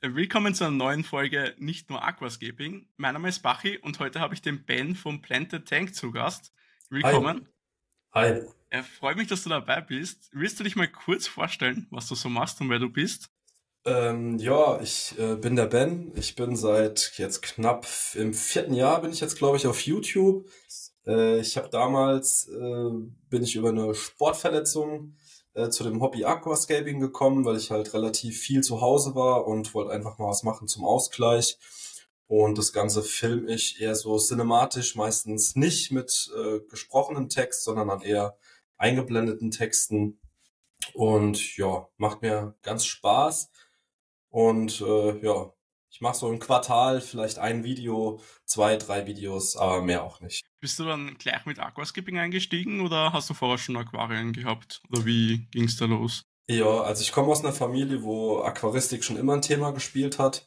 Willkommen zu einer neuen Folge Nicht nur Aquascaping. Mein Name ist Bachi und heute habe ich den Ben vom Planted Tank zu Gast. Willkommen. Hi. Hi. Er freut mich, dass du dabei bist. Willst du dich mal kurz vorstellen, was du so machst und wer du bist? Ähm, ja, ich äh, bin der Ben. Ich bin seit jetzt knapp im vierten Jahr bin ich jetzt, glaube ich, auf YouTube. Äh, ich habe damals äh, bin ich über eine Sportverletzung äh, zu dem Hobby Aquascaping gekommen, weil ich halt relativ viel zu Hause war und wollte einfach mal was machen zum Ausgleich. Und das Ganze film ich eher so cinematisch, meistens nicht mit äh, gesprochenem Text, sondern dann eher eingeblendeten Texten. Und ja, macht mir ganz Spaß. Und äh, ja, ich mache so im Quartal vielleicht ein Video, zwei, drei Videos, aber mehr auch nicht. Bist du dann gleich mit Aquaskipping eingestiegen oder hast du vorher schon Aquarien gehabt? Oder wie ging es da los? Ja, also ich komme aus einer Familie, wo Aquaristik schon immer ein Thema gespielt hat.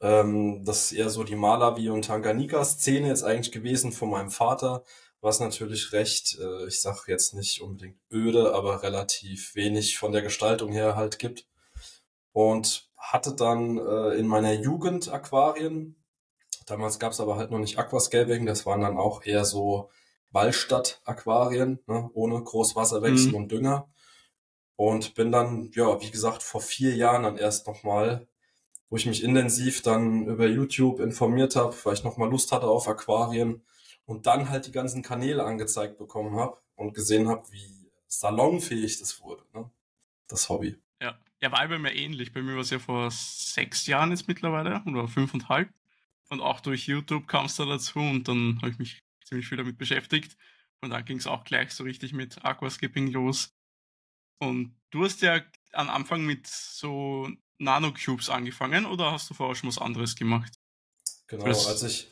Ähm, das ist eher so die Malawi- und Tanganyika-Szene jetzt eigentlich gewesen von meinem Vater, was natürlich recht, äh, ich sag jetzt nicht unbedingt öde, aber relativ wenig von der Gestaltung her halt gibt. Und hatte dann äh, in meiner Jugend Aquarien. Damals gab es aber halt noch nicht Aquascaping, das waren dann auch eher so Wallstadt-Aquarien, ne, ohne Großwasserwechsel mhm. und Dünger. Und bin dann, ja, wie gesagt, vor vier Jahren dann erst nochmal, wo ich mich intensiv dann über YouTube informiert habe, weil ich nochmal Lust hatte auf Aquarien und dann halt die ganzen Kanäle angezeigt bekommen habe und gesehen habe, wie salonfähig das wurde, ne? das Hobby. Ja. Ja, war bei mir ähnlich. Bei mir war es ja vor sechs Jahren jetzt mittlerweile oder fünfeinhalb. Und auch durch YouTube kam es da dazu und dann habe ich mich ziemlich viel damit beschäftigt. Und dann ging es auch gleich so richtig mit Aquaskipping los. Und du hast ja am Anfang mit so Nanocubes angefangen oder hast du vorher schon was anderes gemacht? Genau, also ich,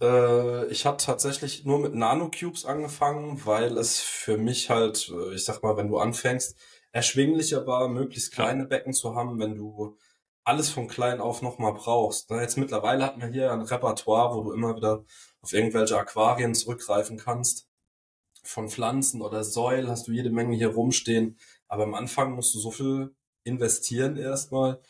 äh, ich habe tatsächlich nur mit Nanocubes angefangen, weil es für mich halt, äh, ich sag mal, wenn du anfängst, erschwinglicher war, möglichst kleine Becken zu haben, wenn du alles von klein auf nochmal brauchst. Ne? Jetzt mittlerweile hat man hier ein Repertoire, wo du immer wieder auf irgendwelche Aquarien zurückgreifen kannst. Von Pflanzen oder Säulen hast du jede Menge hier rumstehen. Aber am Anfang musst du so viel investieren erstmal,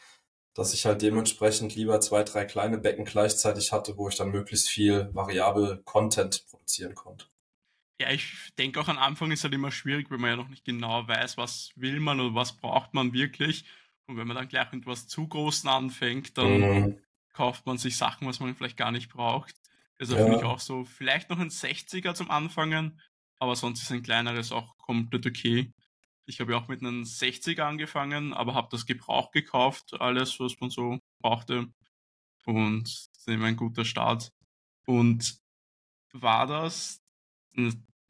dass ich halt dementsprechend lieber zwei, drei kleine Becken gleichzeitig hatte, wo ich dann möglichst viel variabel Content produzieren konnte. Ja, ich denke auch am Anfang ist halt immer schwierig, wenn man ja noch nicht genau weiß, was will man oder was braucht man wirklich. Und wenn man dann gleich mit was zu Großen anfängt, dann mhm. kauft man sich Sachen, was man vielleicht gar nicht braucht. Also ja. finde ich auch so, vielleicht noch ein 60er zum Anfangen, aber sonst ist ein kleineres auch komplett okay. Ich habe ja auch mit einem 60er angefangen, aber habe das Gebrauch gekauft, alles, was man so brauchte. Und das ist immer ein guter Start. Und war das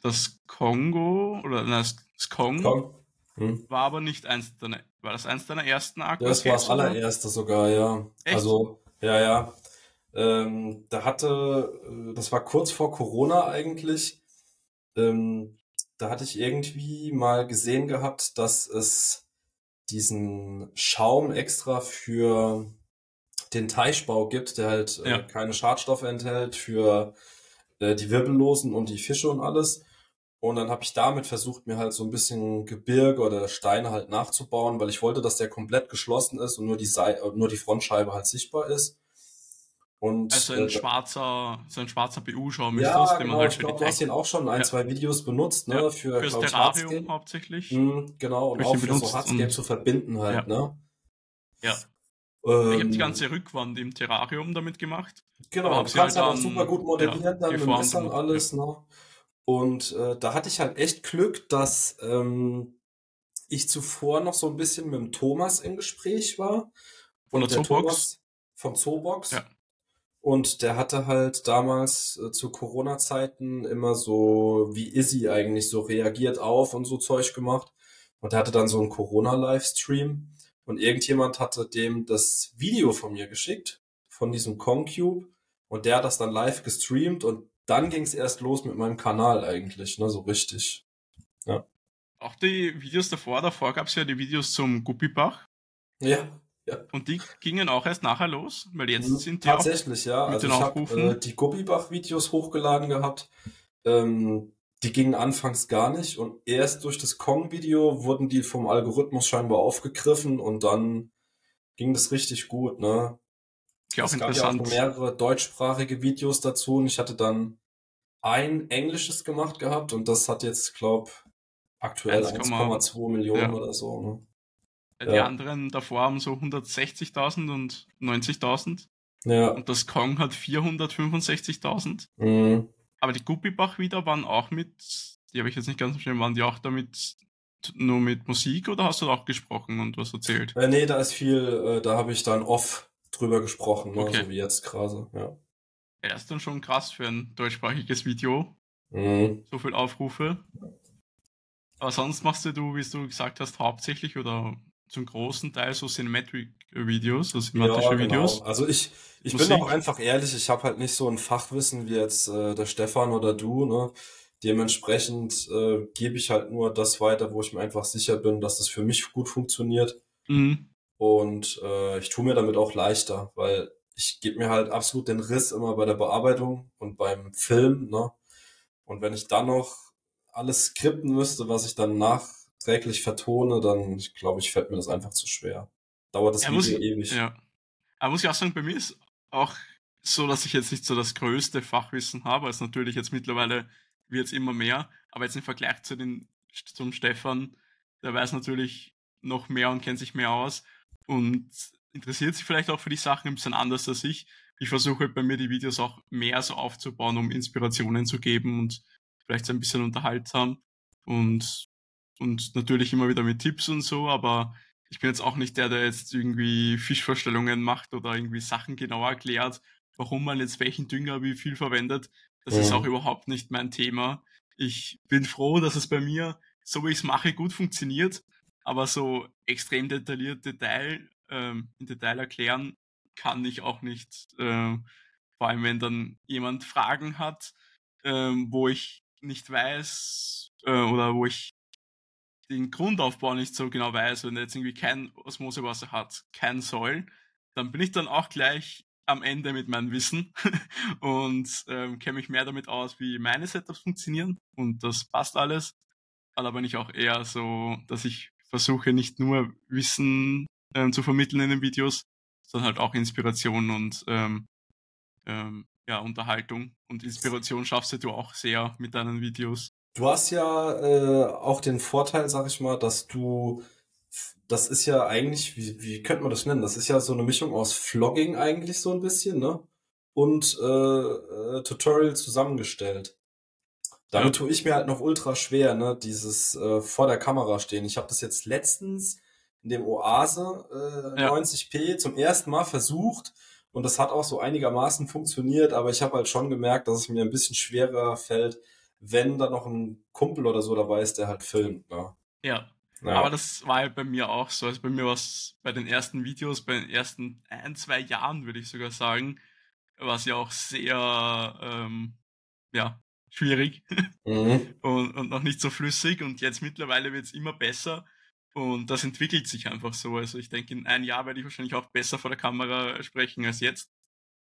das Kongo oder nein, das Kong, Kong. Hm. war aber nicht eins deiner, war das eins deiner ersten Aqua? Das war das allererste sogar, ja. Echt? Also, ja, ja. Ähm, da hatte, äh, das war kurz vor Corona eigentlich. Ähm, da hatte ich irgendwie mal gesehen gehabt, dass es diesen Schaum extra für den Teichbau gibt, der halt äh, ja. keine Schadstoffe enthält, für äh, die Wirbellosen und die Fische und alles. Und dann habe ich damit versucht, mir halt so ein bisschen Gebirge oder Steine halt nachzubauen, weil ich wollte, dass der komplett geschlossen ist und nur die, Seite, nur die Frontscheibe halt sichtbar ist. Und, also ein äh, schwarzer, so ein schwarzer BU-Schaum ist ja, das, den genau, man halt ich glaube, du hast den auch schon ein, ja. zwei Videos benutzt, ne? Ja, für fürs Terrarium Hardscape. hauptsächlich. Mhm, genau, und auch für so Hardscape zu verbinden halt, ja. ne? Ja. Ähm, ich habe die ganze Rückwand im Terrarium damit gemacht. Genau, du kannst halt, auch super gut modellieren, ja, dann mit Messern alles, ne? Und äh, da hatte ich halt echt Glück, dass ähm, ich zuvor noch so ein bisschen mit dem Thomas im Gespräch war. Von der, der Zoobox? Von Zoobox. Ja. Und der hatte halt damals äh, zu Corona-Zeiten immer so wie Izzy eigentlich so reagiert auf und so Zeug gemacht. Und der hatte dann so einen Corona-Livestream. Und irgendjemand hatte dem das Video von mir geschickt, von diesem Concube. Und der hat das dann live gestreamt und dann ging es erst los mit meinem Kanal eigentlich, ne, so richtig. Ja. Auch die Videos davor, davor gab es ja die Videos zum Guppibach. Ja, ja. Und die gingen auch erst nachher los, weil jetzt mhm, sind die Tatsächlich, ja. Also ich habe äh, die Guppibach-Videos hochgeladen gehabt. Ähm, die gingen anfangs gar nicht und erst durch das Kong-Video wurden die vom Algorithmus scheinbar aufgegriffen und dann ging das richtig gut, ne? Ja, auch es gab ja auch mehrere deutschsprachige Videos dazu und ich hatte dann ein englisches gemacht gehabt und das hat jetzt, glaub, aktuell 1,2 Millionen ja. oder so. Ne? Die ja. anderen davor haben so 160.000 und 90.000. Ja. Und das Kong hat 465.000. Mhm. Aber die Guppibach wieder waren auch mit, die habe ich jetzt nicht ganz verstanden, waren die auch damit nur mit Musik oder hast du auch gesprochen und was erzählt? Äh, nee, da ist viel, äh, da habe ich dann off drüber gesprochen, ne? okay. so wie jetzt gerade, ja. Ja, ist dann schon krass für ein deutschsprachiges Video. Mhm. So viel Aufrufe. Aber sonst machst du, wie du gesagt hast, hauptsächlich oder zum großen Teil so Cinematic-Videos, so cinematische ja, genau. Videos. Also ich, ich bin auch einfach ehrlich, ich habe halt nicht so ein Fachwissen wie jetzt äh, der Stefan oder du, ne? Dementsprechend äh, gebe ich halt nur das weiter, wo ich mir einfach sicher bin, dass das für mich gut funktioniert. Mhm. Und äh, ich tue mir damit auch leichter, weil ich gebe mir halt absolut den Riss immer bei der Bearbeitung und beim Film, ne? Und wenn ich dann noch alles skripten müsste, was ich dann nachträglich vertone, dann, glaube ich, fällt mir das einfach zu schwer. Dauert das ja, Video ich, ewig. Ja. Aber muss ich auch sagen, bei mir ist auch so, dass ich jetzt nicht so das größte Fachwissen habe. Also natürlich jetzt mittlerweile wird es immer mehr, aber jetzt im Vergleich zu den, zum Stefan, der weiß natürlich noch mehr und kennt sich mehr aus und interessiert sich vielleicht auch für die Sachen ein bisschen anders als ich. Ich versuche halt bei mir die Videos auch mehr so aufzubauen, um Inspirationen zu geben und vielleicht so ein bisschen unterhaltsam und, und natürlich immer wieder mit Tipps und so, aber ich bin jetzt auch nicht der, der jetzt irgendwie Fischvorstellungen macht oder irgendwie Sachen genauer erklärt, warum man jetzt welchen Dünger wie viel verwendet. Das ja. ist auch überhaupt nicht mein Thema. Ich bin froh, dass es bei mir, so wie ich es mache, gut funktioniert, aber so extrem detailliert Detail, ähm, in Detail erklären kann ich auch nicht. Äh, vor allem, wenn dann jemand Fragen hat, äh, wo ich nicht weiß äh, oder wo ich den Grundaufbau nicht so genau weiß, wenn er jetzt irgendwie kein Osmosewasser hat, kein Soll, dann bin ich dann auch gleich am Ende mit meinem Wissen und ähm, kenne mich mehr damit aus, wie meine Setups funktionieren und das passt alles. Aber bin ich auch eher so, dass ich versuche nicht nur Wissen ähm, zu vermitteln in den Videos, sondern halt auch Inspiration und ähm, ähm, ja, Unterhaltung. Und Inspiration schaffst du auch sehr mit deinen Videos. Du hast ja äh, auch den Vorteil, sag ich mal, dass du, das ist ja eigentlich, wie, wie könnte man das nennen? Das ist ja so eine Mischung aus Vlogging eigentlich so ein bisschen, ne? Und äh, äh, Tutorial zusammengestellt. Damit ja. tue ich mir halt noch ultra schwer, ne? Dieses äh, vor der Kamera stehen. Ich habe das jetzt letztens in dem Oase äh, ja. 90p zum ersten Mal versucht und das hat auch so einigermaßen funktioniert, aber ich habe halt schon gemerkt, dass es mir ein bisschen schwerer fällt, wenn da noch ein Kumpel oder so dabei ist, der halt filmt. Ne? Ja. ja. Aber das war halt bei mir auch so. Also bei mir war es bei den ersten Videos, bei den ersten ein, zwei Jahren, würde ich sogar sagen, war es ja auch sehr, ähm, ja, schwierig mhm. und, und noch nicht so flüssig. Und jetzt mittlerweile wird es immer besser. Und das entwickelt sich einfach so. Also ich denke, in einem Jahr werde ich wahrscheinlich auch besser vor der Kamera sprechen als jetzt.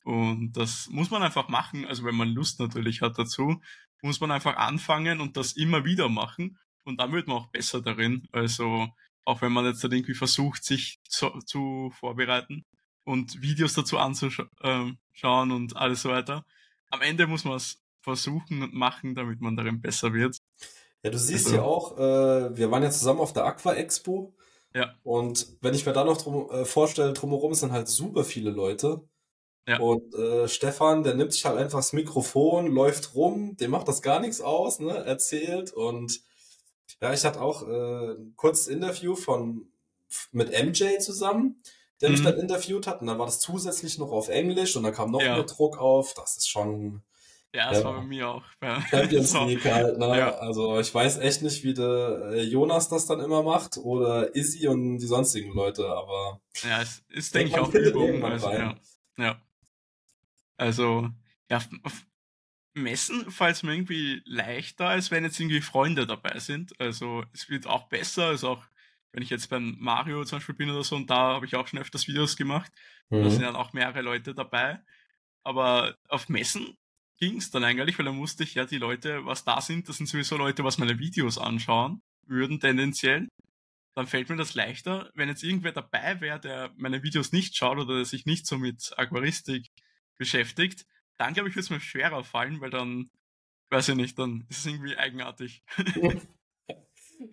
Und das muss man einfach machen. Also wenn man Lust natürlich hat dazu, muss man einfach anfangen und das immer wieder machen. Und dann wird man auch besser darin. Also auch wenn man jetzt irgendwie versucht, sich zu, zu vorbereiten und Videos dazu anzuschauen ähm, und alles so weiter. Am Ende muss man es versuchen und machen, damit man darin besser wird. Ja, du siehst also, ja auch, äh, wir waren ja zusammen auf der Aqua Expo. Ja. Und wenn ich mir da noch drum, äh, vorstelle, drumherum sind halt super viele Leute. Ja. Und äh, Stefan, der nimmt sich halt einfach das Mikrofon, läuft rum, dem macht das gar nichts aus, ne, erzählt. Und ja, ich hatte auch äh, ein kurzes Interview von mit MJ zusammen, der mhm. mich dann interviewt hat. Und dann war das zusätzlich noch auf Englisch und dann kam noch ja. mehr Druck auf. Das ist schon ja, das ja. war bei mir auch. Champions League halt, ne? Ja. Also ich weiß echt nicht, wie der äh, Jonas das dann immer macht oder Izzy und die sonstigen Leute, aber. Ja, es ist, denke ich, auch Übung. Also, ja. ja. Also, ja, Messen fällt es mir irgendwie leichter, als wenn jetzt irgendwie Freunde dabei sind. Also es wird auch besser, also auch wenn ich jetzt beim Mario zum Beispiel bin oder so, und da habe ich auch schon öfters Videos gemacht. Mhm. Da sind dann auch mehrere Leute dabei. Aber auf Messen ging es dann eigentlich, weil dann musste ich ja die Leute, was da sind, das sind sowieso Leute, was meine Videos anschauen würden tendenziell. dann fällt mir das leichter. Wenn jetzt irgendwer dabei wäre, der meine Videos nicht schaut oder der sich nicht so mit Aquaristik beschäftigt, dann glaube ich, würde es mir schwerer fallen, weil dann, weiß ich nicht, dann ist es irgendwie eigenartig.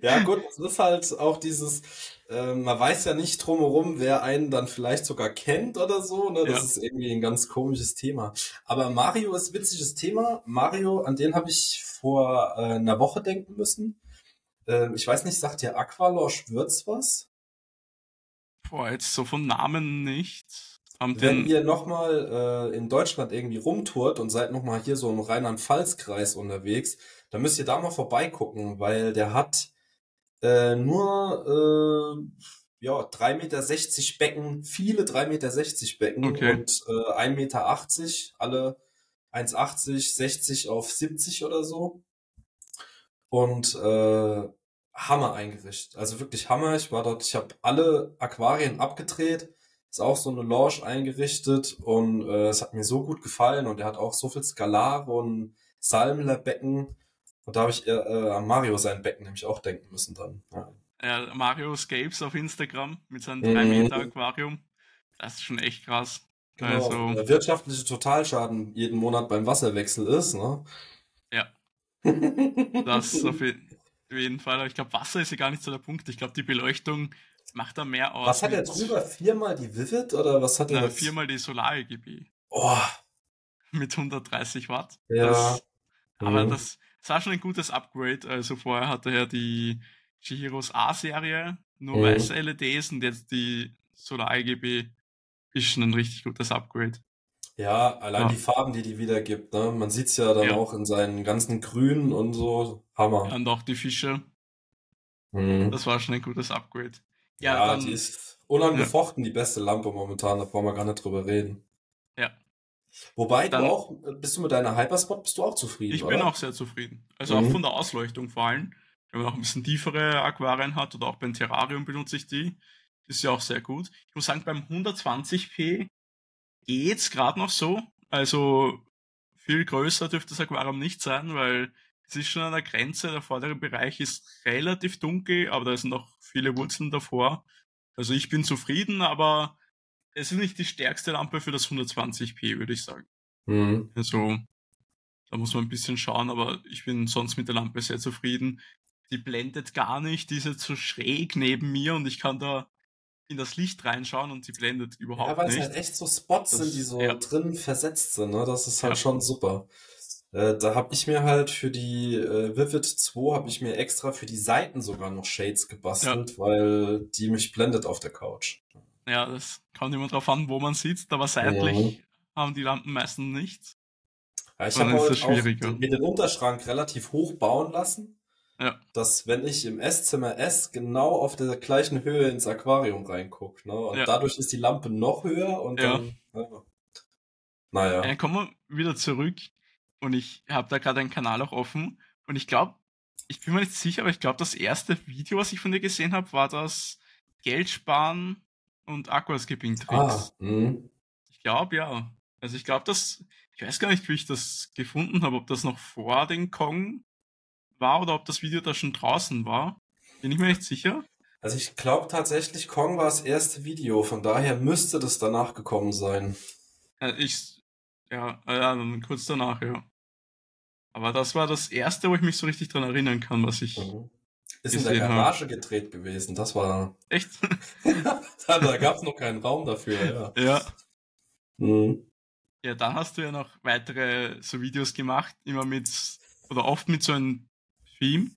Ja, gut, es ist halt auch dieses, äh, man weiß ja nicht drumherum, wer einen dann vielleicht sogar kennt oder so, ne? Das ja. ist irgendwie ein ganz komisches Thema. Aber Mario ist ein witziges Thema. Mario, an den habe ich vor äh, einer Woche denken müssen. Ähm, ich weiß nicht, sagt dir Aqualosh Würz was? Boah, jetzt so von Namen nicht. Haben Wenn ihr nochmal äh, in Deutschland irgendwie rumtourt und seid nochmal hier so im Rheinland-Pfalz-Kreis unterwegs, dann müsst ihr da mal vorbeigucken, weil der hat äh, nur äh, ja, 3,60 Meter Becken, viele 3,60 Meter Becken okay. und äh, 1,80 Meter, alle 1,80, 60 auf 70 oder so. Und äh, Hammer eingerichtet. Also wirklich Hammer. Ich war dort, ich habe alle Aquarien abgedreht. Ist auch so eine Lounge eingerichtet und äh, es hat mir so gut gefallen und er hat auch so viel Skalare und Salmlerbecken. Und da habe ich äh, äh, an Mario sein Becken nämlich auch denken müssen dann. Ja. Ja, Mario Scapes auf Instagram mit seinem 3 mhm. Meter Aquarium. Das ist schon echt krass. Genau, also, der wirtschaftliche Totalschaden jeden Monat beim Wasserwechsel ist, ne? Ja. das auf jeden Fall. Aber ich glaube, Wasser ist ja gar nicht so der Punkt. Ich glaube, die Beleuchtung macht da mehr aus. Was hat er drüber? Viermal die Vivid oder was hat er? Na, viermal die Solar-EGB. Oh. Mit 130 Watt. Ja. Das, aber mhm. das, das war schon ein gutes Upgrade. Also vorher hatte er die Chihiros A-Serie, nur mhm. weiße LEDs und jetzt die Solar RGB ist schon ein richtig gutes Upgrade. Ja, allein ja. die Farben, die die wiedergibt, ne? Man sieht's ja dann ja. auch in seinen ganzen Grünen und so. Hammer. Ja, und auch die Fische. Mhm. Das war schon ein gutes Upgrade. Ja, ja dann, die ist unangefochten die beste Lampe momentan, da brauchen wir gar nicht drüber reden. Wobei dann, du auch, bist du mit deiner Hyperspot, bist du auch zufrieden, Ich oder? bin auch sehr zufrieden. Also mhm. auch von der Ausleuchtung vor allem. Wenn man auch ein bisschen tiefere Aquarien hat oder auch beim Terrarium benutze ich die. Ist ja auch sehr gut. Ich muss sagen, beim 120p geht's gerade noch so. Also viel größer dürfte das Aquarium nicht sein, weil es ist schon an der Grenze. Der vordere Bereich ist relativ dunkel, aber da sind noch viele Wurzeln davor. Also ich bin zufrieden, aber es ist nicht die stärkste Lampe für das 120p, würde ich sagen. Mhm. Also, da muss man ein bisschen schauen, aber ich bin sonst mit der Lampe sehr zufrieden. Die blendet gar nicht, die ist jetzt so schräg neben mir und ich kann da in das Licht reinschauen und sie blendet überhaupt nicht. Ja, weil es halt echt so Spots das, sind, die so ja. drin versetzt sind, ne? Das ist halt ja. schon super. Äh, da habe ich mir halt für die äh, Vivid 2 habe ich mir extra für die Seiten sogar noch Shades gebastelt, ja. weil die mich blendet auf der Couch. Ja, das kommt immer drauf an, wo man sitzt, aber seitlich ja. haben die Lampen meistens nichts. Ja, ich habe mir den Unterschrank relativ hoch bauen lassen, ja. dass wenn ich im Esszimmer esse, genau auf der gleichen Höhe ins Aquarium reingucke. Ne? Und dadurch ist die Lampe noch höher und dann. Ja. Naja. Dann kommen wir wieder zurück und ich habe da gerade einen Kanal auch offen und ich glaube, ich bin mir nicht sicher, aber ich glaube, das erste Video, was ich von dir gesehen habe, war das Geld sparen und Aquaskipping-Tricks. Ah, ich glaube, ja. Also ich glaube, dass, ich weiß gar nicht, wie ich das gefunden habe, ob das noch vor den Kong war oder ob das Video da schon draußen war. Bin ich mir nicht sicher. Also ich glaube tatsächlich, Kong war das erste Video, von daher müsste das danach gekommen sein. Ja, ich, ja, ja, dann kurz danach, ja. Aber das war das erste, wo ich mich so richtig dran erinnern kann, was ich. Mhm. Ist in der Garage hab. gedreht gewesen, das war. Echt? da da gab es noch keinen Raum dafür, ja. Ja. Mhm. Ja, dann hast du ja noch weitere so Videos gemacht, immer mit, oder oft mit so einem Theme.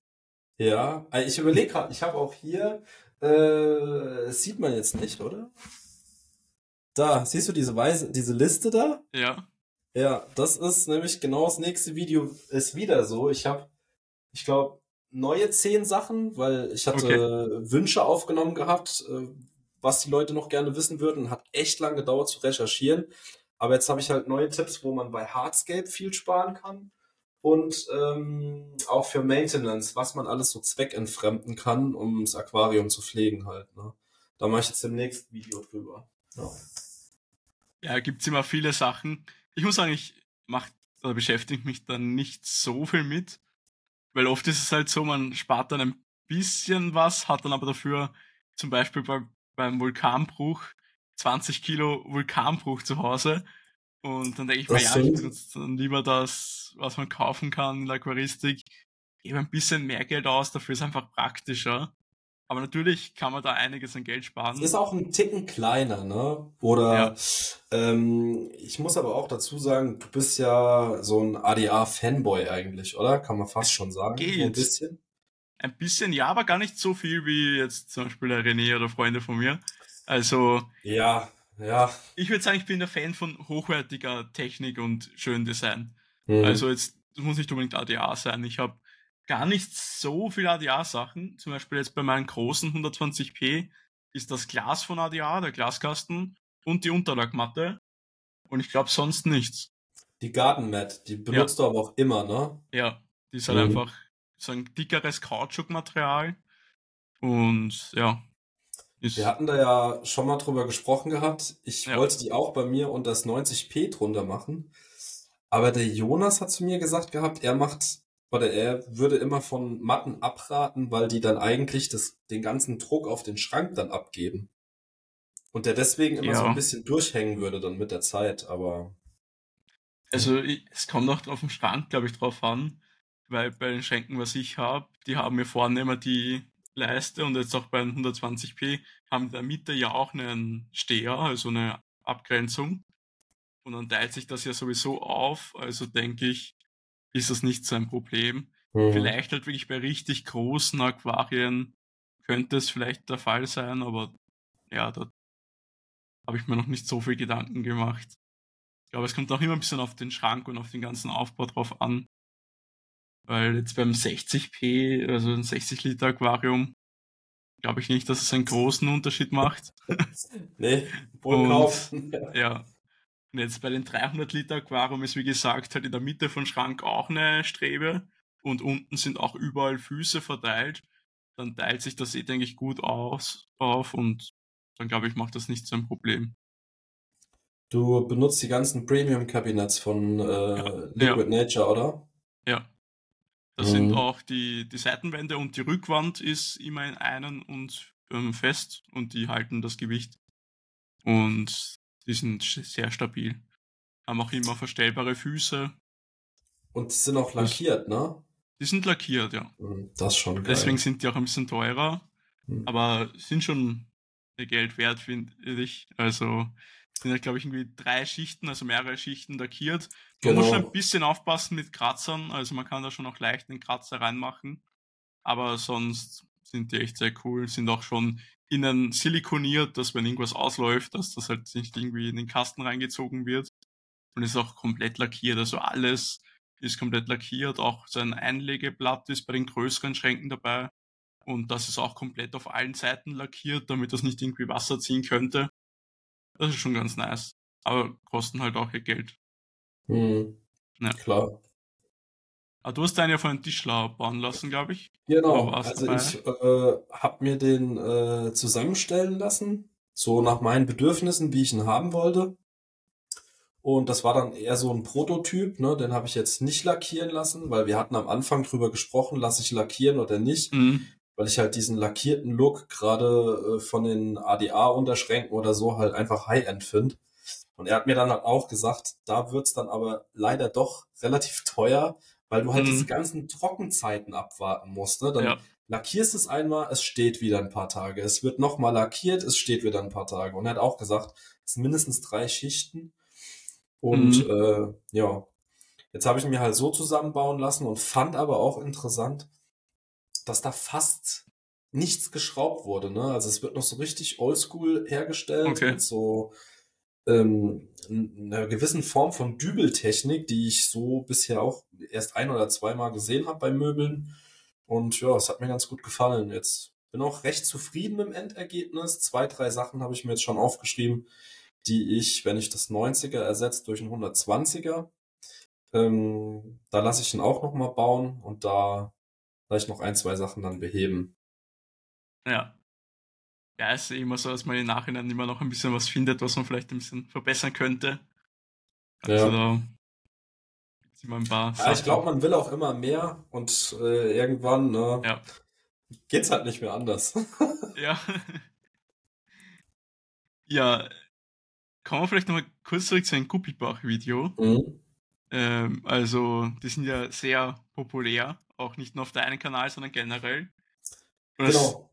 Ja, äh, ich überlege gerade, ich habe auch hier, äh, sieht man jetzt nicht, oder? Da, siehst du diese Weise, diese Liste da? Ja. Ja, das ist nämlich genau das nächste Video ist wieder so. Ich habe, ich glaube, neue zehn Sachen, weil ich hatte okay. Wünsche aufgenommen gehabt, äh, was die Leute noch gerne wissen würden. Hat echt lange gedauert zu recherchieren. Aber jetzt habe ich halt neue Tipps, wo man bei Hardscape viel sparen kann. Und ähm, auch für Maintenance, was man alles so zweckentfremden kann, um das Aquarium zu pflegen halt. Ne? Da mache ich jetzt im nächsten Video drüber. Ja, ja gibt's immer viele Sachen. Ich muss sagen, ich mach, oder beschäftige mich da nicht so viel mit. Weil oft ist es halt so, man spart dann ein bisschen was, hat dann aber dafür zum Beispiel bei, beim Vulkanbruch 20 Kilo Vulkanbruch zu Hause. Und dann denke ich das mir, ja, ich benutze dann lieber das, was man kaufen kann in der Aquaristik, gebe ein bisschen mehr Geld aus, dafür ist einfach praktischer. Aber natürlich kann man da einiges an Geld sparen. Ist auch ein Ticken kleiner, ne? Oder ja. ähm, ich muss aber auch dazu sagen, du bist ja so ein ADA-Fanboy eigentlich, oder? Kann man fast schon sagen. Geht. So ein bisschen. Ein bisschen, ja, aber gar nicht so viel wie jetzt zum Beispiel der René oder Freunde von mir. Also. Ja, ja. Ich würde sagen, ich bin der Fan von hochwertiger Technik und schönem Design. Mhm. Also jetzt, das muss nicht unbedingt ADA sein. Ich habe gar nicht so viele ADA-Sachen. Zum Beispiel jetzt bei meinen großen 120p ist das Glas von ADA, der Glaskasten und die Unterlagmatte. Und ich glaube sonst nichts. Die Gartenmat, die benutzt ja. du aber auch immer, ne? Ja, die ist halt mhm. einfach so ein dickeres Kautschukmaterial. Und ja. Wir hatten da ja schon mal drüber gesprochen gehabt. Ich ja. wollte die auch bei mir unter das 90p drunter machen. Aber der Jonas hat zu mir gesagt gehabt, er macht oder er würde immer von Matten abraten, weil die dann eigentlich das, den ganzen Druck auf den Schrank dann abgeben. Und der deswegen immer ja. so ein bisschen durchhängen würde dann mit der Zeit, aber. Also ich, es kommt auch auf den Schrank, glaube ich, drauf an, weil bei den Schränken, was ich habe, die haben mir vorne immer die Leiste und jetzt auch bei 120p haben in der Mitte ja auch einen Steher, also eine Abgrenzung. Und dann teilt sich das ja sowieso auf, also denke ich, ist das nicht so ein Problem. Mhm. Vielleicht halt wirklich bei richtig großen Aquarien könnte es vielleicht der Fall sein, aber ja, da habe ich mir noch nicht so viel Gedanken gemacht. Ich glaube, es kommt auch immer ein bisschen auf den Schrank und auf den ganzen Aufbau drauf an. Weil jetzt beim 60p, also ein 60 Liter Aquarium, glaube ich nicht, dass es einen großen Unterschied macht. nee, wohl kaufen. Ja. Und jetzt bei den 300 Liter Aquarium ist wie gesagt halt in der Mitte von Schrank auch eine Strebe und unten sind auch überall Füße verteilt. Dann teilt sich das eh, denke ich, gut aus, auf und dann glaube ich, macht das nicht so ein Problem. Du benutzt die ganzen Premium-Kabinetts von äh, ja, Liquid ja. Nature, oder? Ja. Das mhm. sind auch die, die Seitenwände und die Rückwand ist immer in einen und ähm, fest und die halten das Gewicht. Und die sind sehr stabil. Haben auch immer verstellbare Füße. Und die sind auch lackiert, ne? Die sind lackiert, ja. Mhm, das schon geil. Deswegen sind die auch ein bisschen teurer. Mhm. Aber sind schon Geld wert, finde ich. Also sind ja, glaube ich, irgendwie drei Schichten, also mehrere Schichten lackiert. Man genau. muss schon ein bisschen aufpassen mit Kratzern. Also man kann da schon auch leicht einen Kratzer reinmachen. Aber sonst sind die echt sehr cool. Sind auch schon innen silikoniert, dass wenn irgendwas ausläuft, dass das halt nicht irgendwie in den Kasten reingezogen wird. Und ist auch komplett lackiert. Also alles ist komplett lackiert. Auch sein Einlegeblatt ist bei den größeren Schränken dabei. Und das ist auch komplett auf allen Seiten lackiert, damit das nicht irgendwie Wasser ziehen könnte. Das ist schon ganz nice. Aber kosten halt auch ihr Geld. Hm. Ja. Klar. Ah, du hast deinen ja von einem Tischler bauen lassen, glaube ich. Genau, also dabei? ich äh, habe mir den äh, zusammenstellen lassen, so nach meinen Bedürfnissen, wie ich ihn haben wollte. Und das war dann eher so ein Prototyp, ne? den habe ich jetzt nicht lackieren lassen, weil wir hatten am Anfang drüber gesprochen, lasse ich lackieren oder nicht, mhm. weil ich halt diesen lackierten Look gerade äh, von den ADA-Unterschränken oder so halt einfach High-End finde. Und er hat mir dann halt auch gesagt, da wird's dann aber leider doch relativ teuer, weil du halt mhm. diese ganzen Trockenzeiten abwarten musst. Ne? Dann ja. lackierst es einmal, es steht wieder ein paar Tage. Es wird nochmal lackiert, es steht wieder ein paar Tage. Und er hat auch gesagt, es sind mindestens drei Schichten. Und mhm. äh, ja, jetzt habe ich mir halt so zusammenbauen lassen und fand aber auch interessant, dass da fast nichts geschraubt wurde. Ne? Also es wird noch so richtig oldschool hergestellt okay. mit so ähm, einer gewissen Form von Dübeltechnik, die ich so bisher auch erst ein oder zweimal gesehen habe bei Möbeln. Und ja, es hat mir ganz gut gefallen. Jetzt bin auch recht zufrieden mit dem Endergebnis. Zwei, drei Sachen habe ich mir jetzt schon aufgeschrieben, die ich, wenn ich das 90er ersetzt durch ein 120er, ähm, da lasse ich ihn auch nochmal bauen und da ich noch ein, zwei Sachen dann beheben. Ja, ja, es ist immer so, dass man im Nachhinein immer noch ein bisschen was findet, was man vielleicht ein bisschen verbessern könnte. Also ja. da immer ein paar ja, ich glaube, man will auch immer mehr und äh, irgendwann, ne, ja. geht's halt nicht mehr anders. ja. Ja, kommen wir vielleicht nochmal kurz zurück zu einem Guppibach-Video. Mhm. Ähm, also, die sind ja sehr populär, auch nicht nur auf deinem Kanal, sondern generell. Und genau.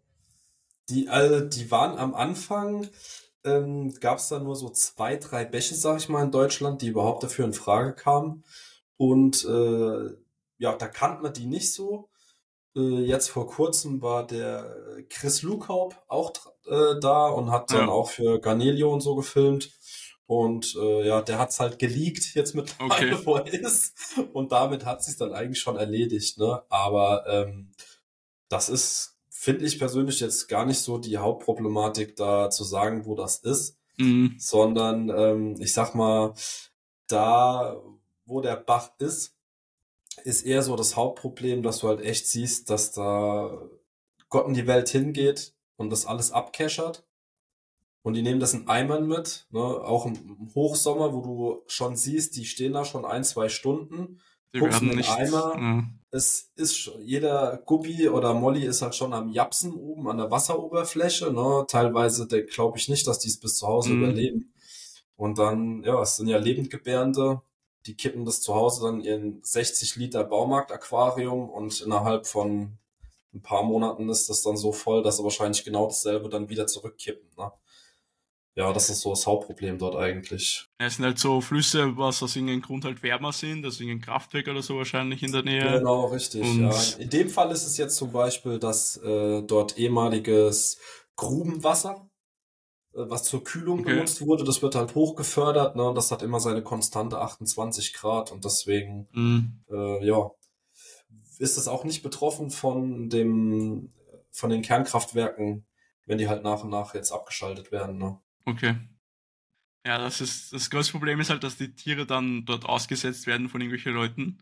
Die, also, die waren am Anfang, ähm, gab es da nur so zwei, drei Bäche, sag ich mal, in Deutschland, die überhaupt dafür in Frage kamen. Und äh, ja, da kannte man die nicht so. Äh, jetzt vor kurzem war der Chris Lukaup auch äh, da und hat dann ja. auch für Garnelio und so gefilmt. Und äh, ja, der hat's halt geleakt jetzt mit okay. wo er ist. Und damit hat sich's dann eigentlich schon erledigt, ne? Aber ähm, das ist, finde ich persönlich jetzt gar nicht so die Hauptproblematik, da zu sagen, wo das ist. Mhm. Sondern ähm, ich sag mal, da, wo der Bach ist, ist eher so das Hauptproblem, dass du halt echt siehst, dass da Gott in die Welt hingeht und das alles abkeschert. Und die nehmen das in Eimern mit, ne? auch im Hochsommer, wo du schon siehst, die stehen da schon ein, zwei Stunden, die in den Eimer. Ja. Es ist jeder Guppi oder Molly ist halt schon am Japsen oben an der Wasseroberfläche. Ne? Teilweise glaube ich nicht, dass die es bis zu Hause mhm. überleben. Und dann, ja, es sind ja Lebendgebärende, die kippen das zu Hause dann in 60 Liter Baumarkt-Aquarium und innerhalb von ein paar Monaten ist das dann so voll, dass sie wahrscheinlich genau dasselbe dann wieder zurückkippen. Ne? Ja, das ist so das Hauptproblem dort eigentlich. Es sind halt so Flüsse, was aus irgendeinem Grund halt wärmer sind, also irgendein Kraftwerk oder so wahrscheinlich in der Nähe. Genau, richtig. ja. In dem Fall ist es jetzt zum Beispiel, dass äh, dort ehemaliges Grubenwasser äh, was zur Kühlung okay. benutzt wurde, das wird halt hochgefördert, ne? Das hat immer seine konstante 28 Grad und deswegen, mhm. äh, ja, ist es auch nicht betroffen von dem, von den Kernkraftwerken, wenn die halt nach und nach jetzt abgeschaltet werden, ne? Okay. Ja, das ist, das größte Problem ist halt, dass die Tiere dann dort ausgesetzt werden von irgendwelchen Leuten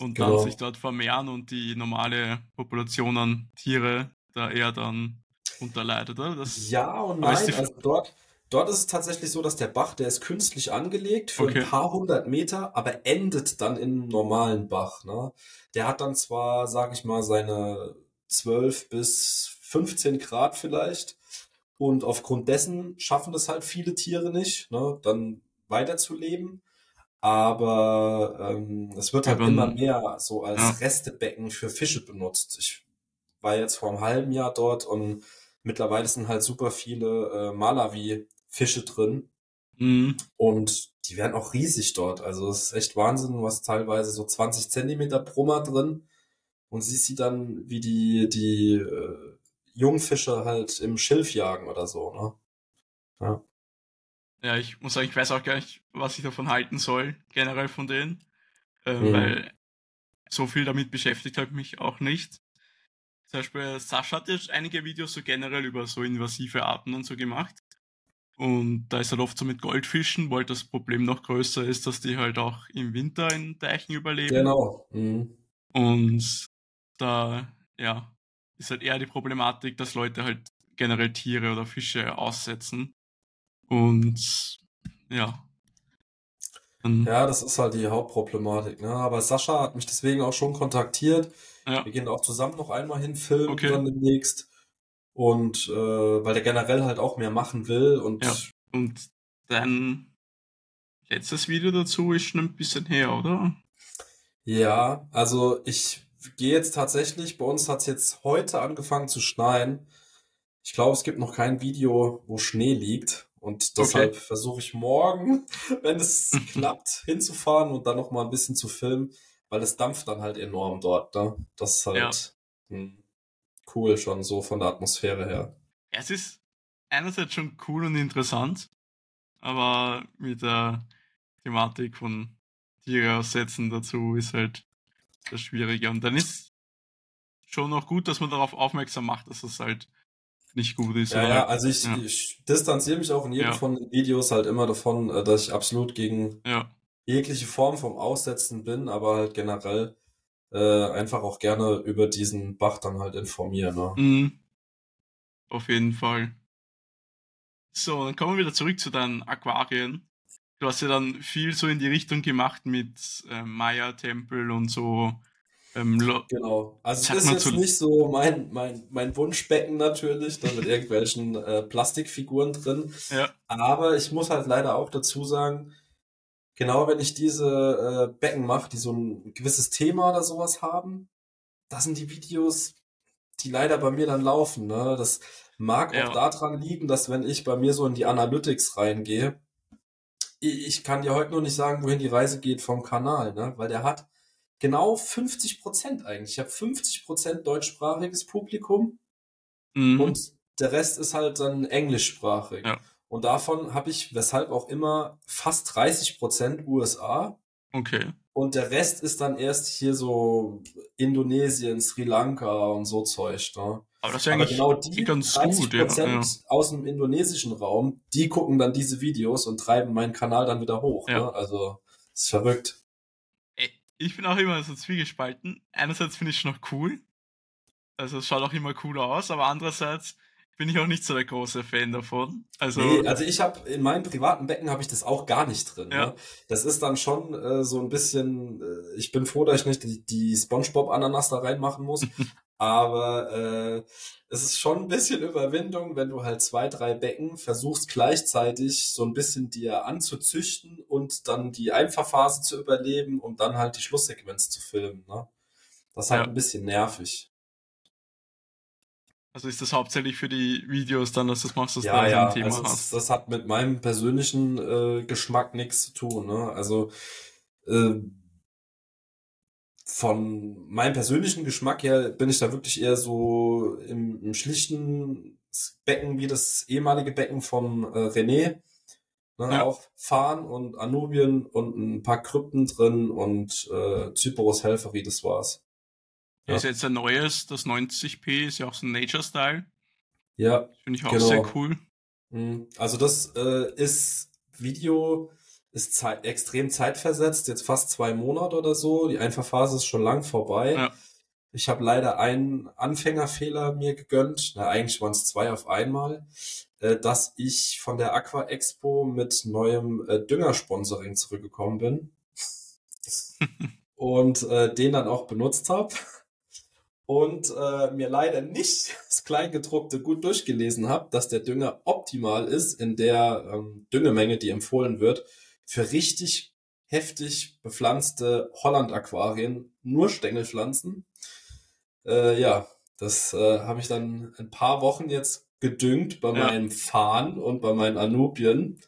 und genau. dann sich dort vermehren und die normale Population an Tiere da eher dann drunter leidet, oder? Das ja und nein, also dort, dort ist es tatsächlich so, dass der Bach, der ist künstlich angelegt für okay. ein paar hundert Meter, aber endet dann in einem normalen Bach. Ne? Der hat dann zwar, sag ich mal, seine 12 bis 15 Grad vielleicht und aufgrund dessen schaffen das halt viele Tiere nicht, ne? dann weiterzuleben. Aber ähm, es wird halt ja, immer mehr so als ja. Restebecken für Fische benutzt. Ich war jetzt vor einem halben Jahr dort und mittlerweile sind halt super viele äh, Malawi-Fische drin. Mhm. Und die werden auch riesig dort. Also es ist echt Wahnsinn, was teilweise so 20 Zentimeter Brummer drin. Und siehst sie dann, wie die, die äh, Jungfische halt im Schilf jagen oder so, ne? Ja. Ja, ich muss sagen, ich weiß auch gar nicht, was ich davon halten soll, generell von denen. Äh, mhm. Weil so viel damit beschäftigt habe ich mich auch nicht. Zum Beispiel Sascha hat jetzt einige Videos so generell über so invasive Arten und so gemacht. Und da ist halt oft so mit Goldfischen, weil das Problem noch größer ist, dass die halt auch im Winter in Teichen überleben. Genau. Mhm. Und da, ja, ist halt eher die Problematik, dass Leute halt generell Tiere oder Fische aussetzen. Und ja. ja, das ist halt die Hauptproblematik. Ne? Aber Sascha hat mich deswegen auch schon kontaktiert. Ja. Wir gehen auch zusammen noch einmal hin filmen okay. dann demnächst. Und äh, weil der generell halt auch mehr machen will. Und, ja. und dein letztes Video dazu ist schon ein bisschen her, oder? Ja, also ich gehe jetzt tatsächlich, bei uns hat es jetzt heute angefangen zu schneien. Ich glaube, es gibt noch kein Video, wo Schnee liegt. Und deshalb okay. versuche ich morgen, wenn es klappt, hinzufahren und dann noch mal ein bisschen zu filmen weil es dampft dann halt enorm dort, ne? Das ist halt ja. Hm, cool schon so von der Atmosphäre her. Es ist einerseits schon cool und interessant, aber mit der Thematik von Tiere aussetzen dazu ist halt das Schwierige. Und dann ist schon noch gut, dass man darauf aufmerksam macht, dass das halt nicht gut ist. Ja, oder? ja also ich, ja. ich distanziere mich auch in jedem ja. von den Videos halt immer davon, äh, dass ich absolut gegen ja jegliche Form vom Aussetzen bin, aber halt generell äh, einfach auch gerne über diesen Bach dann halt informieren. Ne? Mhm. Auf jeden Fall. So, dann kommen wir wieder zurück zu deinen Aquarien. Du hast ja dann viel so in die Richtung gemacht mit äh, Maya-Tempel und so Ähm, genau. Also es ist jetzt nicht so mein, mein, mein Wunschbecken natürlich, da mit irgendwelchen äh, Plastikfiguren drin. Ja. Aber ich muss halt leider auch dazu sagen, genau wenn ich diese äh, Becken mache, die so ein gewisses Thema oder sowas haben, das sind die Videos, die leider bei mir dann laufen. Ne? Das mag ja. auch daran liegen, dass wenn ich bei mir so in die Analytics reingehe, ich kann dir heute nur nicht sagen, wohin die Reise geht vom Kanal, ne? weil der hat genau 50 Prozent eigentlich. Ich habe 50 Prozent deutschsprachiges Publikum mhm. und der Rest ist halt dann englischsprachig. Ja. Und davon habe ich, weshalb auch immer, fast 30 Prozent USA. Okay. Und der Rest ist dann erst hier so Indonesien, Sri Lanka und so Zeug. Ne? Aber das ist ja eigentlich genau die ganz 30 gut, ja, ja. aus dem indonesischen Raum, die gucken dann diese Videos und treiben meinen Kanal dann wieder hoch. Ja. Ne? Also, ist verrückt. Ich bin auch immer so zwiegespalten. Einerseits finde ich es noch cool. Also, es schaut auch immer cool aus, aber andererseits bin ich auch nicht so der große Fan davon. Also, nee, also ich habe in meinem privaten Becken habe ich das auch gar nicht drin. Ja. Ne? Das ist dann schon äh, so ein bisschen. Äh, ich bin froh, dass ich nicht die, die SpongeBob Ananas da reinmachen muss. Aber äh, es ist schon ein bisschen Überwindung, wenn du halt zwei, drei Becken versuchst gleichzeitig so ein bisschen dir anzuzüchten und dann die Einfachphase zu überleben, um dann halt die Schlusssequenz zu filmen. Ne? Das ist halt ja. ein bisschen nervig. Also ist das hauptsächlich für die Videos dann, dass du das machst, dass ja, du ja, ein Thema also hast? Das hat mit meinem persönlichen äh, Geschmack nichts zu tun. Ne? Also äh, von meinem persönlichen Geschmack her bin ich da wirklich eher so im, im schlichten Becken wie das ehemalige Becken von äh, René. Ne, ja. Auch Fahren und Anubien und ein paar Krypten drin und äh, Zyporus Helferi, das war's. Ja. Ist jetzt ein neues, das 90p, ist ja auch so ein Nature-Style. Ja. Finde ich auch genau. sehr cool. Mhm. Also das äh, ist Video, ist zeit, extrem zeitversetzt, jetzt fast zwei Monate oder so. Die Einfachphase ist schon lang vorbei. Ja. Ich habe leider einen Anfängerfehler mir gegönnt, na eigentlich waren es zwei auf einmal, äh, dass ich von der Aqua Expo mit neuem äh, Düngersponsoring zurückgekommen bin und äh, den dann auch benutzt habe und äh, mir leider nicht das Kleingedruckte gut durchgelesen habe, dass der Dünger optimal ist in der ähm, Düngemenge, die empfohlen wird, für richtig heftig bepflanzte Holland-Aquarien, nur Stängelpflanzen. Äh, ja, das äh, habe ich dann ein paar Wochen jetzt gedüngt bei ja. meinem Fahnen und bei meinen Anubien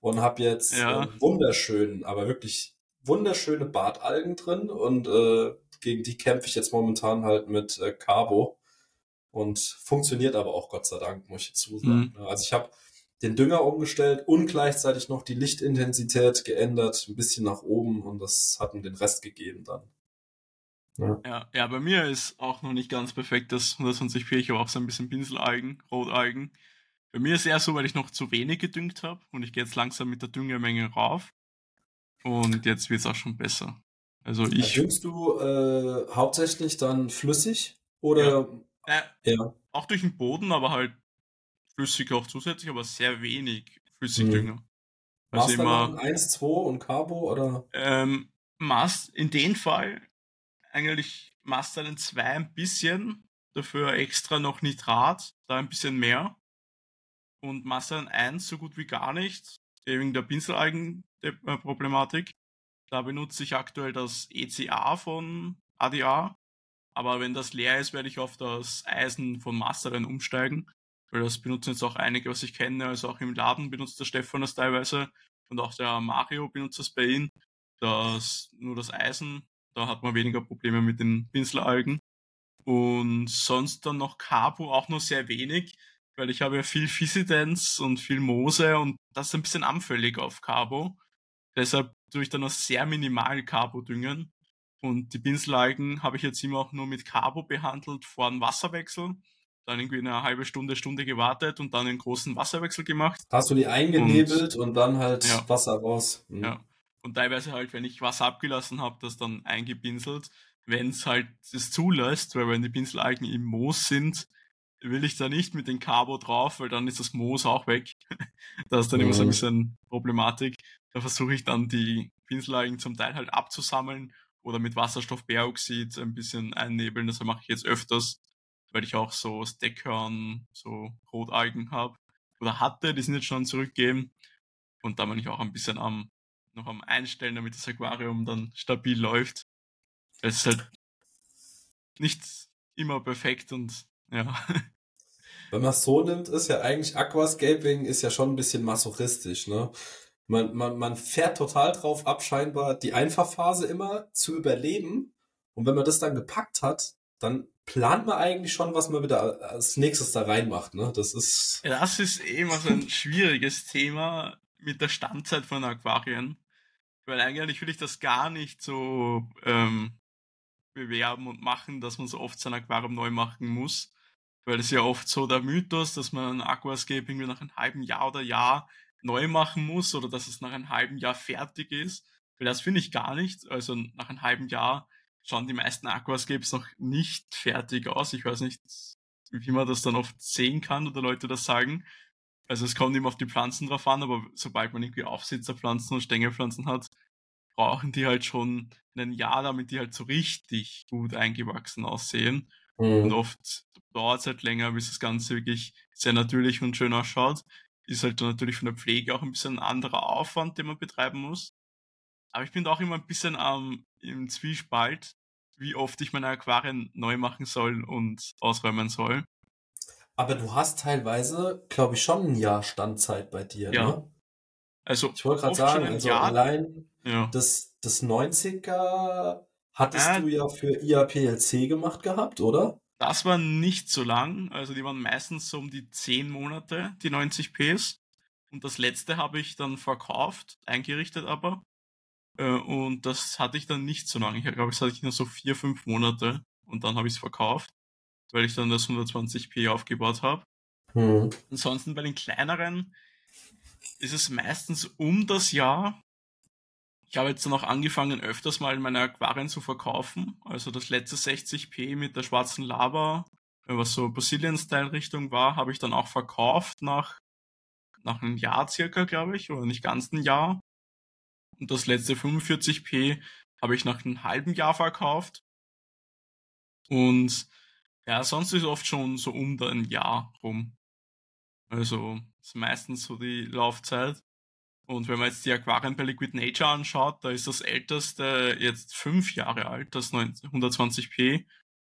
und habe jetzt ja. äh, wunderschön, aber wirklich wunderschöne Bartalgen drin und äh, gegen die kämpfe ich jetzt momentan halt mit äh, Carbo und funktioniert aber auch Gott sei Dank, muss ich dazu sagen. Mhm. Also ich habe den Dünger umgestellt und gleichzeitig noch die Lichtintensität geändert, ein bisschen nach oben und das hat mir den Rest gegeben dann. Ja. ja, ja, bei mir ist auch noch nicht ganz perfekt das 120p, ich habe auch so ein bisschen Pinselalgen, Rotalgen. Bei mir ist es eher so, weil ich noch zu wenig gedüngt habe und ich gehe jetzt langsam mit der Düngermenge rauf. Und jetzt wird es auch schon besser. Also ich. Düngst du äh, hauptsächlich dann flüssig oder? Ja. Äh, ja. Auch durch den Boden, aber halt flüssig auch zusätzlich, aber sehr wenig Flüssigdünger. Mhm. Also immer 1, 2 und Carbo oder? Ähm, Mas in dem Fall eigentlich Master 2 ein bisschen, dafür extra noch Nitrat, da ein bisschen mehr. Und Master 1 so gut wie gar nicht, wegen der Pinselalgen-Problematik. Da benutze ich aktuell das ECA von ADA. Aber wenn das leer ist, werde ich auf das Eisen von Masteren umsteigen. Weil das benutzen jetzt auch einige, was ich kenne. Also auch im Laden benutzt der Stefan das teilweise. Und auch der Mario benutzt das bei ihm. Das, nur das Eisen, da hat man weniger Probleme mit den Pinselalgen. Und sonst dann noch Carbo auch nur sehr wenig, weil ich habe ja viel Fisidens und viel Moose und das ist ein bisschen anfällig auf Carbo. Deshalb tue ich dann noch sehr minimal Carbo düngen. Und die Pinselalgen habe ich jetzt immer auch nur mit Carbo behandelt vor dem Wasserwechsel. Dann irgendwie eine halbe Stunde, Stunde gewartet und dann einen großen Wasserwechsel gemacht. Hast du die eingenebelt und, und dann halt ja. Wasser raus? Mhm. Ja. Und teilweise halt, wenn ich Wasser abgelassen habe, das dann eingepinselt. Wenn es halt es zulässt, weil wenn die Pinselalgen im Moos sind, will ich da nicht mit dem Carbo drauf, weil dann ist das Moos auch weg. das ist dann mhm. immer so ein mhm. bisschen Problematik. Da versuche ich dann die Pinselalgen zum Teil halt abzusammeln oder mit Wasserstoffperoxid ein bisschen einnebeln. Das mache ich jetzt öfters, weil ich auch so Steckhörn, so Rotalgen habe oder hatte, die sind jetzt schon zurückgegeben. Und da bin ich auch ein bisschen am noch am Einstellen, damit das Aquarium dann stabil läuft. Es ist halt nicht immer perfekt und ja. Wenn man es so nimmt, ist ja eigentlich Aquascaping ist ja schon ein bisschen masochistisch, ne? Man, man, man fährt total drauf ab, scheinbar die Einfachphase immer zu überleben. Und wenn man das dann gepackt hat, dann plant man eigentlich schon, was man wieder als nächstes da reinmacht. Ne? Das ist. Das ist eh immer so ein schwieriges Thema mit der Standzeit von Aquarien. Weil eigentlich will ich das gar nicht so ähm, bewerben und machen, dass man so oft sein Aquarium neu machen muss. Weil es ja oft so der Mythos, dass man ein Aquascaping nach einem halben Jahr oder Jahr neu machen muss oder dass es nach einem halben Jahr fertig ist. Weil das finde ich gar nicht. Also nach einem halben Jahr schauen die meisten Aquascapes noch nicht fertig aus. Ich weiß nicht, wie man das dann oft sehen kann oder Leute das sagen. Also es kommt immer auf die Pflanzen drauf an, aber sobald man irgendwie Aufsitzerpflanzen und Stängelpflanzen hat, brauchen die halt schon ein Jahr, damit die halt so richtig gut eingewachsen aussehen. Mhm. Und oft dauert es halt länger, bis das Ganze wirklich sehr natürlich und schön ausschaut. Ist halt natürlich von der Pflege auch ein bisschen ein anderer Aufwand, den man betreiben muss. Aber ich bin da auch immer ein bisschen ähm, im Zwiespalt, wie oft ich meine Aquarien neu machen soll und ausräumen soll. Aber du hast teilweise, glaube ich, schon ein Jahr Standzeit bei dir, ja. ne? Also, ich wollte gerade sagen, also Jahr, allein ja. das, das 90er hattest äh, du ja für IAPLC gemacht gehabt, oder? Das war nicht so lang, also die waren meistens so um die 10 Monate, die 90 Ps. Und das letzte habe ich dann verkauft, eingerichtet aber. Äh, und das hatte ich dann nicht so lange. Ich glaube, das hatte ich nur so 4, 5 Monate. Und dann habe ich es verkauft weil ich dann das 120p aufgebaut habe. Hm. Ansonsten bei den kleineren ist es meistens um das Jahr. Ich habe jetzt dann auch angefangen, öfters mal meine Aquarien zu verkaufen. Also das letzte 60p mit der schwarzen Lava, was so Brazilian-Style-Richtung war, habe ich dann auch verkauft nach, nach einem Jahr circa, glaube ich, oder nicht ganz ein Jahr. Und das letzte 45p habe ich nach einem halben Jahr verkauft. Und ja, sonst ist oft schon so um ein Jahr rum. Also ist meistens so die Laufzeit. Und wenn man jetzt die Aquarien bei Liquid Nature anschaut, da ist das älteste jetzt fünf Jahre alt, das 120p.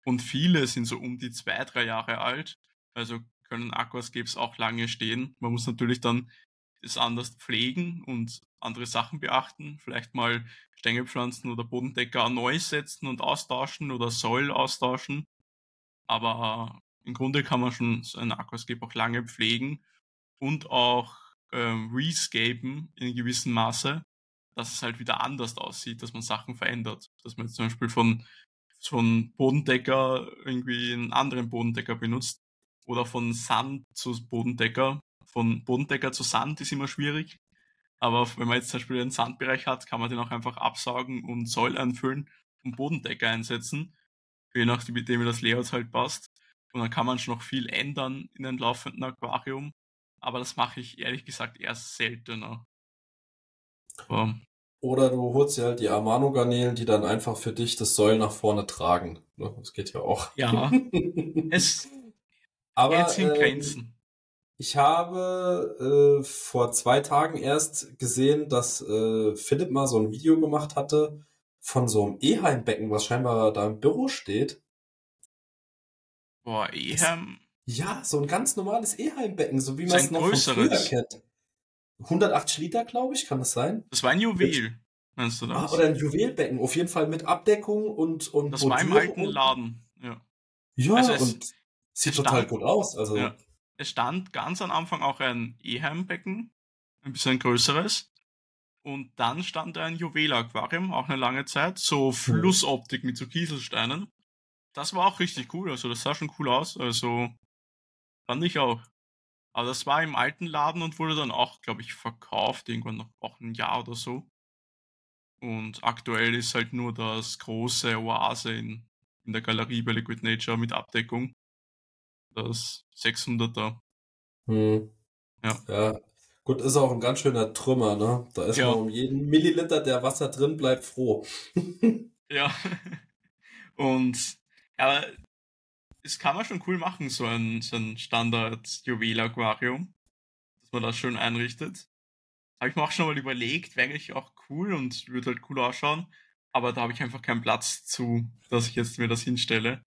Und viele sind so um die zwei, drei Jahre alt. Also können Aquascapes auch lange stehen. Man muss natürlich dann das anders pflegen und andere Sachen beachten. Vielleicht mal Stängelpflanzen oder Bodendecker neu setzen und austauschen oder Säul austauschen. Aber im Grunde kann man schon so ein Aquascape auch lange pflegen und auch ähm, rescapen in gewissem Maße, dass es halt wieder anders aussieht, dass man Sachen verändert. Dass man jetzt zum Beispiel von einem Bodendecker irgendwie einen anderen Bodendecker benutzt oder von Sand zu Bodendecker. Von Bodendecker zu Sand ist immer schwierig. Aber wenn man jetzt zum Beispiel einen Sandbereich hat, kann man den auch einfach absaugen und Säul einfüllen und Bodendecker einsetzen je nachdem, wie das Layout halt passt. Und dann kann man schon noch viel ändern in einem laufenden Aquarium. Aber das mache ich ehrlich gesagt erst seltener. Aber Oder du holst dir halt die Amano-Garnelen, die dann einfach für dich das Säul nach vorne tragen. Ne, das geht ja auch. Ja. es Aber, jetzt in Grenzen. Ich habe äh, vor zwei Tagen erst gesehen, dass äh, Philipp mal so ein Video gemacht hatte, von so einem Eheimbecken, was scheinbar da im Büro steht. Boah, Eheim. Ja, so ein ganz normales Eheimbecken, so wie man es noch von früher kennt. 180 Liter, glaube ich, kann das sein? Das war ein Juwel, meinst du das? Ah, oder ein Juwelbecken, auf jeden Fall mit Abdeckung und und Das war im alten Laden, ja. Ja, also und sieht total stand, gut aus, also. Ja. Es stand ganz am Anfang auch ein Eheimbecken, ein bisschen größeres. Und dann stand ein Juwel-Aquarium, auch eine lange Zeit, so Flussoptik mit so Kieselsteinen. Das war auch richtig cool, also das sah schon cool aus, also fand ich auch. Aber das war im alten Laden und wurde dann auch, glaube ich, verkauft, irgendwann noch auch ein Jahr oder so. Und aktuell ist halt nur das große Oase in, in der Galerie bei Liquid Nature mit Abdeckung. Das 600er. Hm. Ja. ja. Gut, ist auch ein ganz schöner Trümmer, ne? Da ist ja. man um jeden Milliliter, der Wasser drin bleibt, froh. Ja. Und ja, das kann man schon cool machen, so ein, so ein Standard-Juwel-Aquarium, dass man das schön einrichtet. Habe ich mir auch schon mal überlegt, wäre eigentlich auch cool und würde halt cool ausschauen, aber da habe ich einfach keinen Platz zu, dass ich jetzt mir das hinstelle.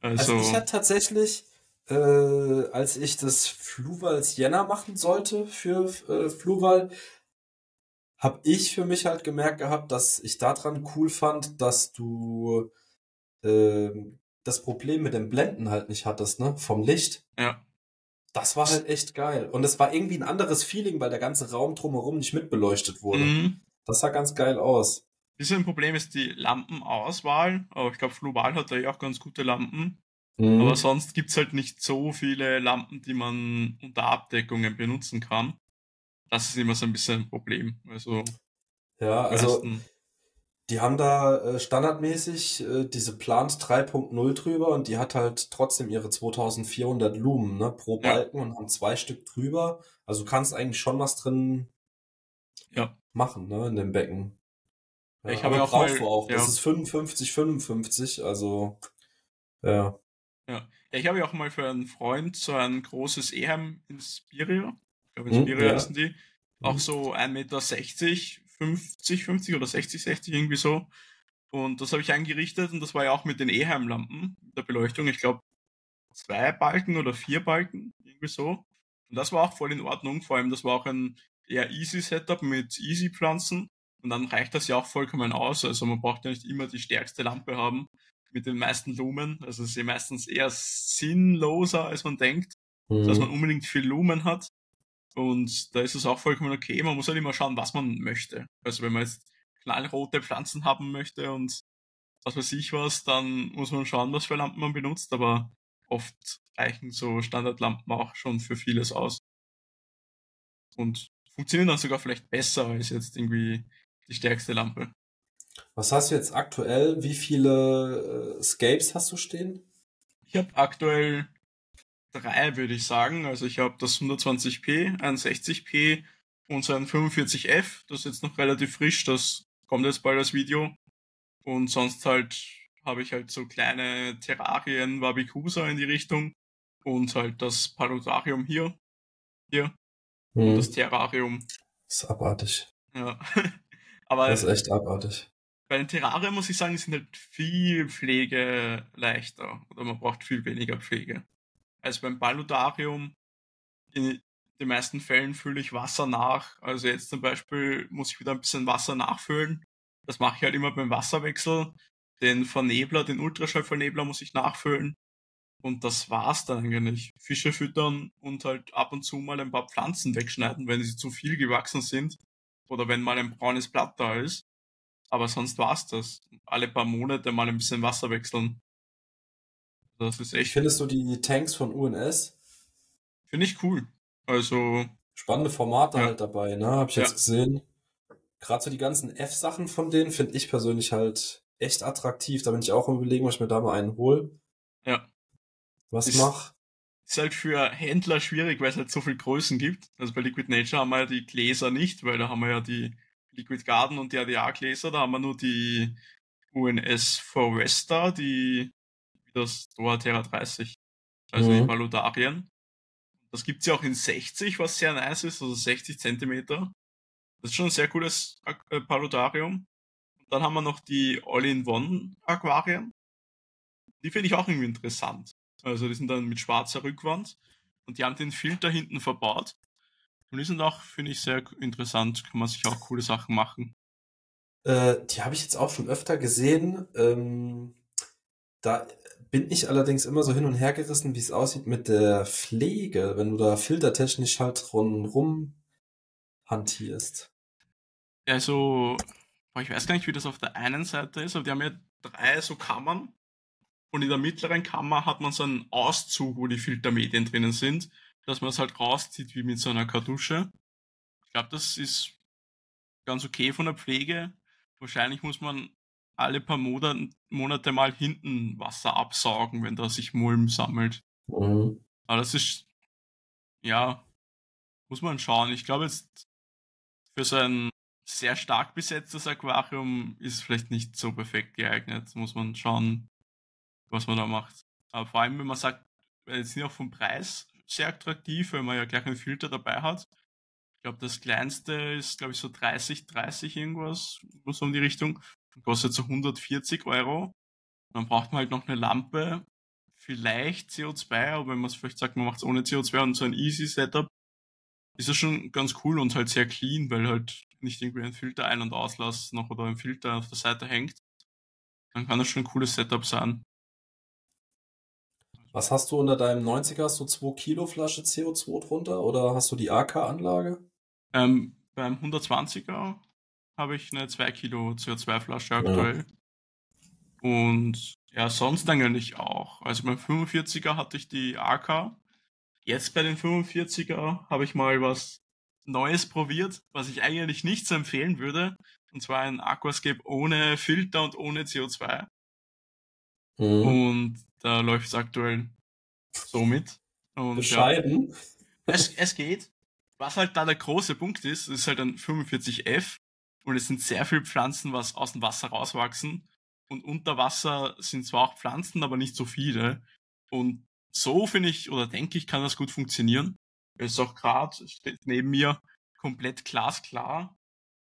Also, also ich hatte tatsächlich, äh, als ich das Fluwals Jänner machen sollte für äh, Fluwal, habe ich für mich halt gemerkt gehabt, dass ich daran cool fand, dass du äh, das Problem mit dem Blenden halt nicht hattest, ne? Vom Licht. Ja. Das war halt echt geil. Und es war irgendwie ein anderes Feeling, weil der ganze Raum drumherum nicht mitbeleuchtet wurde. Mhm. Das sah ganz geil aus. Bisschen Problem ist die Lampenauswahl. Aber ich glaube, Flubal hat da ja auch ganz gute Lampen. Mhm. Aber sonst gibt's halt nicht so viele Lampen, die man unter Abdeckungen benutzen kann. Das ist immer so ein bisschen ein Problem. Also, ja, also die haben da äh, standardmäßig äh, diese Plant 3.0 drüber und die hat halt trotzdem ihre 2400 Lumen ne, pro Balken ja. und haben zwei Stück drüber. Also du kannst eigentlich schon was drin ja. machen ne, in dem Becken. Ja, ich habe auch mal, auch. Das ist 55, 55, also ja. Ja, ich habe ja auch mal für einen Freund so ein großes Ehem Inspiria, ich glaube Inspiria hm, ja. heißen die, auch hm. so 1,60 Meter 50, 50 oder 60, 60 irgendwie so. Und das habe ich eingerichtet und das war ja auch mit den Eheim-Lampen der Beleuchtung. Ich glaube, zwei Balken oder vier Balken, irgendwie so. Und das war auch voll in Ordnung. Vor allem, das war auch ein eher easy Setup mit easy Pflanzen. Und dann reicht das ja auch vollkommen aus. Also man braucht ja nicht immer die stärkste Lampe haben mit den meisten Lumen. Also es ist ja meistens eher sinnloser, als man denkt. Mhm. Dass man unbedingt viel Lumen hat. Und da ist es auch vollkommen okay. Man muss halt immer schauen, was man möchte. Also wenn man jetzt knallrote Pflanzen haben möchte und was weiß ich was, dann muss man schauen, was für Lampen man benutzt. Aber oft reichen so Standardlampen auch schon für vieles aus. Und funktionieren dann sogar vielleicht besser als jetzt irgendwie die stärkste Lampe. Was hast du jetzt aktuell? Wie viele äh, Scapes hast du stehen? Ich habe aktuell drei, würde ich sagen. Also ich habe das 120p, ein 60p und so ein 45f. Das ist jetzt noch relativ frisch, das kommt jetzt bald als Video. Und sonst halt habe ich halt so kleine Terrarien, Wabikusa in die Richtung. Und halt das Paludarium hier. Hier. Hm. Und das Terrarium. Das ist abartig. Ja. Aber das ist echt abartig. Bei den Terrarien muss ich sagen, die sind halt viel Pflege leichter. Oder man braucht viel weniger Pflege als beim Paludarium. In den meisten Fällen fülle ich Wasser nach. Also jetzt zum Beispiel muss ich wieder ein bisschen Wasser nachfüllen. Das mache ich halt immer beim Wasserwechsel. Den Vernebler, den Ultraschallvernebler muss ich nachfüllen. Und das war's dann eigentlich. Fische füttern und halt ab und zu mal ein paar Pflanzen wegschneiden, wenn sie zu viel gewachsen sind. Oder wenn mal ein braunes Blatt da ist. Aber sonst war's das. Alle paar Monate mal ein bisschen Wasser wechseln. Das ist echt. Findest du die Tanks von UNS? Finde ich cool. Also. Spannende Formate ja. halt dabei, ne? Hab ich ja. jetzt gesehen. Gerade so die ganzen F-Sachen von denen finde ich persönlich halt echt attraktiv. Da bin ich auch im Überlegen, ob ich mir da mal einen hole. Ja. Was ist, mach? Ist halt für Händler schwierig, weil es halt so viel Größen gibt. Also bei Liquid Nature haben wir ja die Gläser nicht, weil da haben wir ja die Liquid Garden und die ADA-Gläser, da haben wir nur die UNS Foresta, die das Terra 30. Also mhm. in Paludarien. Das gibt's ja auch in 60, was sehr nice ist, also 60 Zentimeter. Das ist schon ein sehr cooles äh, Paludarium. Und dann haben wir noch die All-in-One-Aquarien. Die finde ich auch irgendwie interessant. Also die sind dann mit schwarzer Rückwand und die haben den Filter hinten verbaut. Und die sind auch, finde ich, sehr interessant. Kann man sich auch coole Sachen machen. Äh, die habe ich jetzt auch schon öfter gesehen. Ähm, da bin ich allerdings immer so hin und her gerissen, wie es aussieht mit der Pflege, wenn du da filtertechnisch halt rundrum hantierst. Also, ich weiß gar nicht, wie das auf der einen Seite ist, aber die haben ja drei so Kammern. Und in der mittleren Kammer hat man so einen Auszug, wo die Filtermedien drinnen sind, dass man es halt rauszieht wie mit so einer Kartusche. Ich glaube, das ist ganz okay von der Pflege. Wahrscheinlich muss man alle paar Monate, Monate mal hinten Wasser absaugen, wenn da sich Mulm sammelt. Mhm. Aber das ist, ja, muss man schauen. Ich glaube jetzt, für so ein sehr stark besetztes Aquarium ist vielleicht nicht so perfekt geeignet. Muss man schauen, was man da macht. Aber vor allem, wenn man sagt, jetzt sind auch vom Preis sehr attraktiv, weil man ja gleich einen Filter dabei hat. Ich glaube, das kleinste ist, glaube ich, so 30, 30 irgendwas, so um die Richtung. Kostet so 140 Euro. Dann braucht man halt noch eine Lampe, vielleicht CO2, aber wenn man es vielleicht sagt, man macht es ohne CO2 und so ein easy Setup, ist das schon ganz cool und halt sehr clean, weil halt nicht irgendwie ein Filter ein- und auslass noch oder ein Filter auf der Seite hängt. Dann kann das schon ein cooles Setup sein. Was hast du unter deinem 90er? Hast du 2 Kilo Flasche CO2 drunter oder hast du die AK-Anlage? Ähm, beim 120er habe ich eine 2 Kilo CO2-Flasche aktuell. Ja. Und ja, sonst eigentlich auch. Also beim 45er hatte ich die AK. Jetzt bei den 45er habe ich mal was Neues probiert, was ich eigentlich nicht so empfehlen würde. Und zwar ein Aquascape ohne Filter und ohne CO2. Mhm. Und da läuft es aktuell so mit. Und, Bescheiden. Ja, es, es geht. Was halt da der große Punkt ist, ist halt ein 45F und es sind sehr viele Pflanzen, was aus dem Wasser rauswachsen. Und unter Wasser sind zwar auch Pflanzen, aber nicht so viele. Und so finde ich oder denke ich, kann das gut funktionieren. Es ist auch gerade, steht neben mir komplett glasklar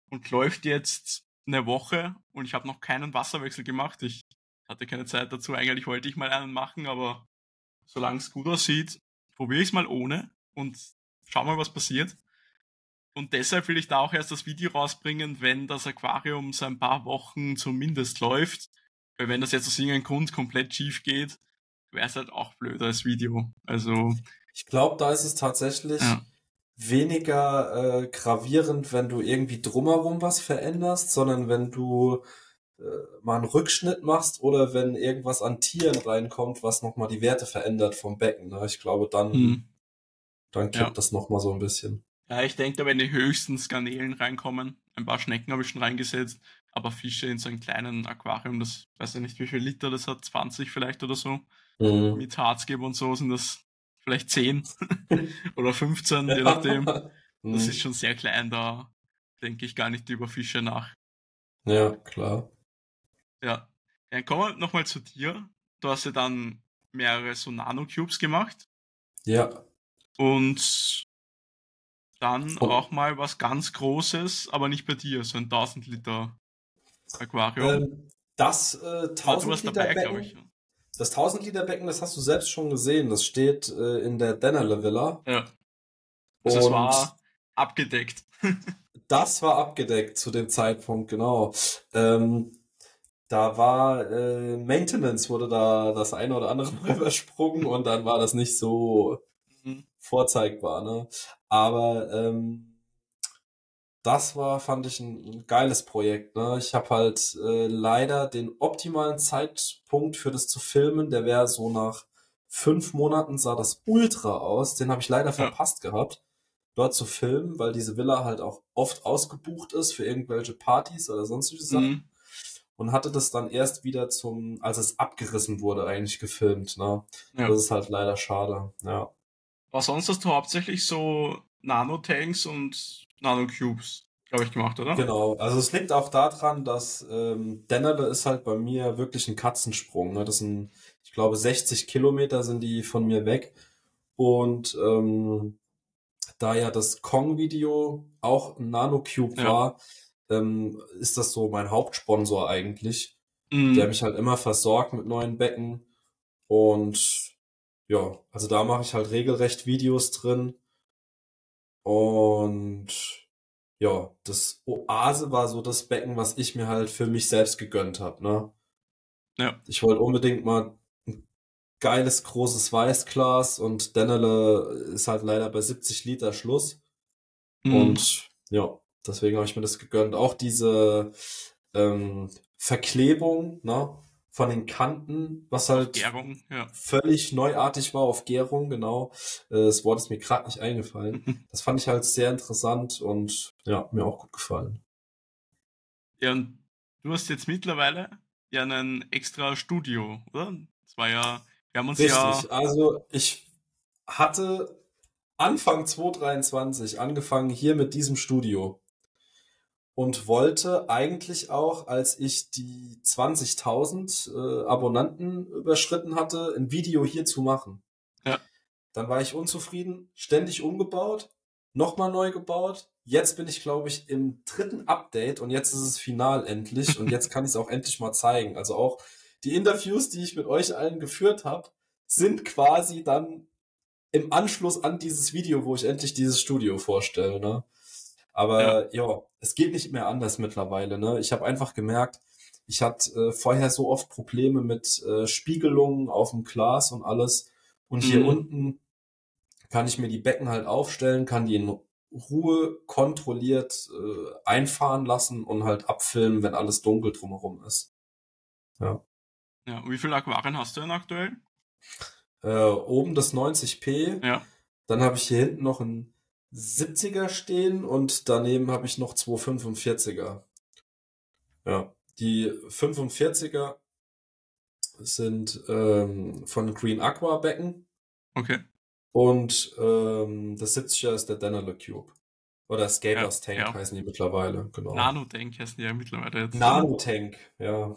und läuft jetzt eine Woche und ich habe noch keinen Wasserwechsel gemacht. Ich hatte keine Zeit dazu. Eigentlich wollte ich mal einen machen, aber solange es gut aussieht, probiere ich es mal ohne und schau mal, was passiert. Und deshalb will ich da auch erst das Video rausbringen, wenn das Aquarium so ein paar Wochen zumindest läuft. Weil wenn das jetzt aus irgendeinem Grund komplett schief geht, wäre es halt auch blöd als Video. Also. Ich glaube, da ist es tatsächlich ja. weniger äh, gravierend, wenn du irgendwie drumherum was veränderst, sondern wenn du mal einen Rückschnitt machst oder wenn irgendwas an Tieren reinkommt, was nochmal die Werte verändert vom Becken. Ne? Ich glaube, dann, hm. dann kippt ja. das nochmal so ein bisschen. Ja, ich denke, da werden die höchsten Skanelen reinkommen. Ein paar Schnecken habe ich schon reingesetzt, aber Fische in so einem kleinen Aquarium, das weiß ich nicht, wie viel Liter das hat, 20 vielleicht oder so. Mhm. Mit Harzgeber und so sind das vielleicht 10 oder 15, je nachdem. Das mhm. ist schon sehr klein, da denke ich gar nicht über Fische nach. Ja, klar. Ja. Dann kommen wir nochmal zu dir. Du hast ja dann mehrere so Nano-Cubes gemacht. Ja. Und dann oh. auch mal was ganz Großes, aber nicht bei dir, so ein 1000 Liter Aquarium. Ähm, das äh, 1000 Liter dabei, Becken, ich. Das 1000 Liter Becken, das hast du selbst schon gesehen. Das steht äh, in der Dennerle Villa. Ja. Also das war abgedeckt. das war abgedeckt zu dem Zeitpunkt, genau. Ähm, da war äh, Maintenance, wurde da das eine oder andere Mal übersprungen und dann war das nicht so mhm. vorzeigbar. Ne? Aber ähm, das war, fand ich, ein, ein geiles Projekt. Ne? Ich habe halt äh, leider den optimalen Zeitpunkt für das zu filmen, der wäre so nach fünf Monaten sah das ultra aus. Den habe ich leider verpasst gehabt, dort zu filmen, weil diese Villa halt auch oft ausgebucht ist für irgendwelche Partys oder sonstige Sachen. Mhm und hatte das dann erst wieder zum, als es abgerissen wurde, eigentlich gefilmt. Ne? Ja. Das ist halt leider schade. Ja. Aber sonst hast du hauptsächlich so Nanotanks und Nanocubes, glaube ich, gemacht, oder? Genau. Also es liegt auch daran, dass ähm, Dennerle ist halt bei mir wirklich ein Katzensprung. Ne? Das sind, ich glaube, 60 Kilometer sind die von mir weg. Und ähm, da ja das Kong-Video auch ein Nanocube ja. war, ähm, ist das so mein Hauptsponsor eigentlich, mhm. der mich halt immer versorgt mit neuen Becken. Und ja, also da mache ich halt regelrecht Videos drin. Und ja, das Oase war so das Becken, was ich mir halt für mich selbst gegönnt habe. Ne? Ja. Ich wollte unbedingt mal ein geiles, großes Weißglas und Dennerle ist halt leider bei 70 Liter Schluss. Mhm. Und ja, Deswegen habe ich mir das gegönnt. Auch diese ähm, Verklebung ne, von den Kanten, was halt Gärung, ja. völlig neuartig war auf Gärung, genau. Äh, das Wort ist mir gerade nicht eingefallen. das fand ich halt sehr interessant und ja, mir auch gut gefallen. Ja, und du hast jetzt mittlerweile ja ein extra Studio, oder? Das war ja, wir haben uns Richtig. ja. Also ich hatte Anfang 2023 angefangen hier mit diesem Studio. Und wollte eigentlich auch, als ich die 20.000 äh, Abonnenten überschritten hatte, ein Video hierzu machen. Ja. Dann war ich unzufrieden, ständig umgebaut, nochmal neu gebaut. Jetzt bin ich, glaube ich, im dritten Update und jetzt ist es final endlich und jetzt kann ich es auch endlich mal zeigen. Also auch die Interviews, die ich mit euch allen geführt habe, sind quasi dann im Anschluss an dieses Video, wo ich endlich dieses Studio vorstelle. Ne? Aber ja. ja, es geht nicht mehr anders mittlerweile. Ne? Ich habe einfach gemerkt, ich hatte äh, vorher so oft Probleme mit äh, Spiegelungen auf dem Glas und alles. Und mhm. hier unten kann ich mir die Becken halt aufstellen, kann die in Ruhe kontrolliert äh, einfahren lassen und halt abfilmen, wenn alles dunkel drumherum ist. Ja. Ja, und wie viele Aquarien hast du denn aktuell? Äh, oben das 90p. Ja. Dann habe ich hier hinten noch ein 70er stehen und daneben habe ich noch zwei 45er. Ja, die 45er sind ähm, von Green Aqua Becken. Okay. Und ähm, das 70er ist der Danilo Cube. Oder Scapers ja, Tank ja. heißen die mittlerweile, genau. Nanotank heißen die ja mittlerweile jetzt. Nanotank, ja.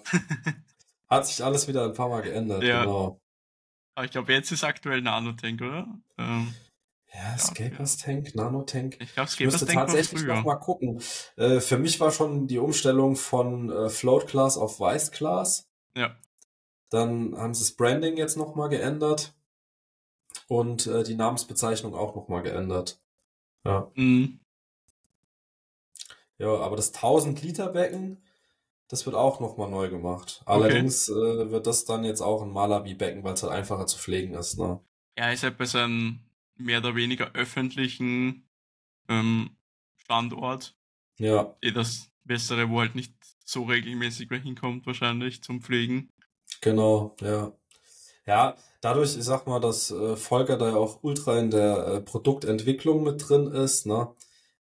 Hat sich alles wieder ein paar Mal geändert, ja. genau. Aber ich glaube, jetzt ist aktuell Nanotank, oder? Ähm. Ja, Scapers Tank, Nanotank. Ich glaube, Scapers Tank tatsächlich noch mal gucken. Äh, für mich war schon die Umstellung von äh, Float Class auf Vice Class. Ja. Dann haben sie das Branding jetzt noch mal geändert und äh, die Namensbezeichnung auch noch mal geändert. Ja. Mhm. Ja, aber das 1000 Liter Becken, das wird auch noch mal neu gemacht. Allerdings okay. äh, wird das dann jetzt auch ein Malawi Becken, weil es halt einfacher zu pflegen ist. Ne? Ja, ist halt bei so einem mehr oder weniger öffentlichen ähm, Standort. Ja. Eh das Bessere, wo halt nicht so regelmäßig wer hinkommt, wahrscheinlich zum Pflegen. Genau, ja. Ja, dadurch, ich sag mal, dass äh, Volker da ja auch ultra in der äh, Produktentwicklung mit drin ist, ne,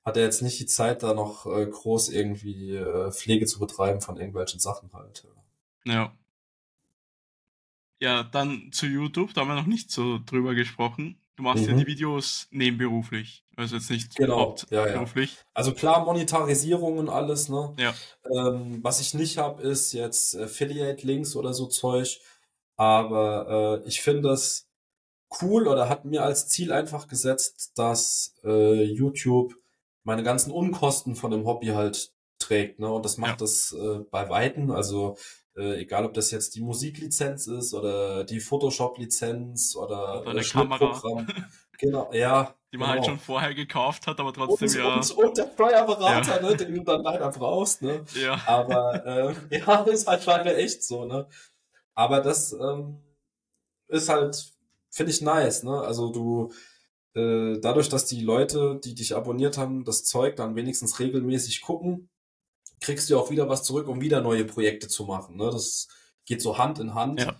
hat er jetzt nicht die Zeit, da noch äh, groß irgendwie äh, Pflege zu betreiben von irgendwelchen Sachen halt. Ja. Ja, dann zu YouTube, da haben wir noch nicht so drüber gesprochen. Du machst mhm. ja die Videos nebenberuflich, also jetzt nicht genau. hauptberuflich. Ja, ja. Also klar, Monetarisierung und alles, ne? Ja. Ähm, was ich nicht habe, ist jetzt Affiliate-Links oder so Zeug. Aber äh, ich finde das cool oder hat mir als Ziel einfach gesetzt, dass äh, YouTube meine ganzen Unkosten von dem Hobby halt trägt, ne? Und das macht ja. das äh, bei Weitem. Also äh, egal ob das jetzt die Musiklizenz ist oder die Photoshop-Lizenz oder, oder eine Kamera. Genau, ja. Die man halt genau. halt schon vorher gekauft hat, aber trotzdem und, ja. Und, und der Steuerberater, ja. ne, den du dann leider brauchst, ne? Ja. Aber äh, ja, ist halt leider echt so, ne? Aber das ähm, ist halt, finde ich nice, ne? Also du, äh, dadurch, dass die Leute, die dich abonniert haben, das Zeug dann wenigstens regelmäßig gucken, kriegst du auch wieder was zurück, um wieder neue Projekte zu machen. Ne? Das geht so Hand in Hand. Ja.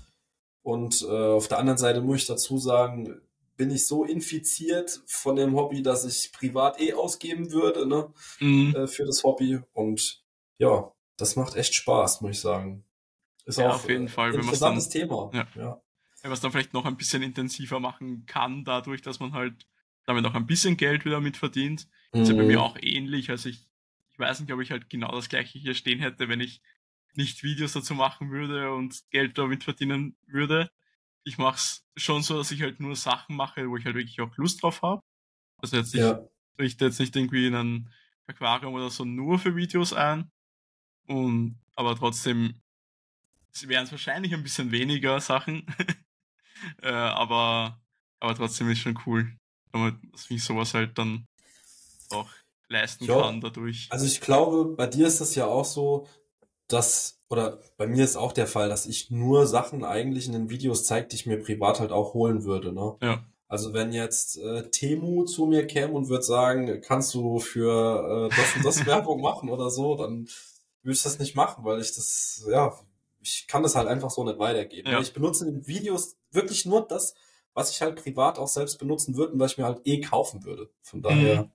Und äh, auf der anderen Seite muss ich dazu sagen, bin ich so infiziert von dem Hobby, dass ich privat eh ausgeben würde ne? Mhm. Äh, für das Hobby. Und ja, das macht echt Spaß, muss ich sagen. Ist ja, auch auf jeden Fall, ein interessantes Thema. Ja. ja. Wenn man es dann vielleicht noch ein bisschen intensiver machen kann, dadurch, dass man halt damit auch ein bisschen Geld wieder mit verdient. Mhm. Ist ja bei mir mhm. auch ähnlich. Also ich ich weiß nicht, ob ich halt genau das gleiche hier stehen hätte, wenn ich nicht Videos dazu machen würde und Geld damit verdienen würde. Ich mache es schon so, dass ich halt nur Sachen mache, wo ich halt wirklich auch Lust drauf habe. Also jetzt ja. richte jetzt nicht irgendwie in ein Aquarium oder so nur für Videos ein. Und aber trotzdem wären es wahrscheinlich ein bisschen weniger Sachen. äh, aber, aber trotzdem ist schon cool, damit ich sowas halt dann auch leisten ja, kann dadurch. Also ich glaube, bei dir ist das ja auch so, dass, oder bei mir ist auch der Fall, dass ich nur Sachen eigentlich in den Videos zeige, die ich mir privat halt auch holen würde. Ne? Ja. Also wenn jetzt äh, Temu zu mir käme und würde sagen, kannst du für äh, das und das Werbung machen oder so, dann würde ich das nicht machen, weil ich das, ja, ich kann das halt einfach so nicht weitergeben. Ja. Ich benutze in den Videos wirklich nur das, was ich halt privat auch selbst benutzen würde und was ich mir halt eh kaufen würde. Von daher. Mhm.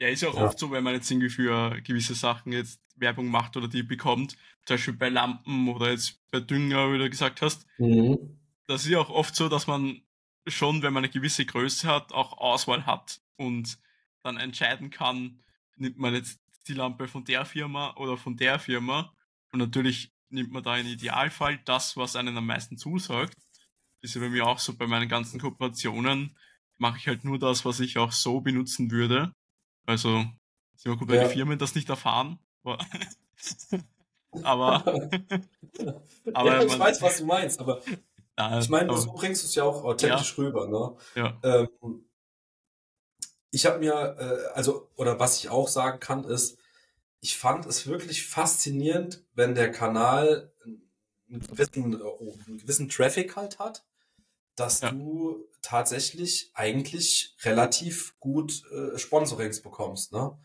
Ja, ist ja auch ja. oft so, wenn man jetzt irgendwie für gewisse Sachen jetzt Werbung macht oder die bekommt, zum Beispiel bei Lampen oder jetzt bei Dünger, wie du gesagt hast. Mhm. Das ist ja auch oft so, dass man schon, wenn man eine gewisse Größe hat, auch Auswahl hat und dann entscheiden kann, nimmt man jetzt die Lampe von der Firma oder von der Firma. Und natürlich nimmt man da im Idealfall das, was einen am meisten zusagt. Das ist ja bei mir auch so bei meinen ganzen Kooperationen. Mache ich halt nur das, was ich auch so benutzen würde. Also, ist immer gut, wenn ja. die Firmen das nicht erfahren. Aber, aber, aber ja, ich man, weiß, was du meinst, aber ich meine, so bringst du es ja auch authentisch ja. rüber, ne? Ja. Ähm, ich habe mir, äh, also, oder was ich auch sagen kann, ist, ich fand es wirklich faszinierend, wenn der Kanal einen gewissen, oh, einen gewissen Traffic halt hat, dass ja. du tatsächlich eigentlich relativ gut äh, Sponsorings bekommst. Ne?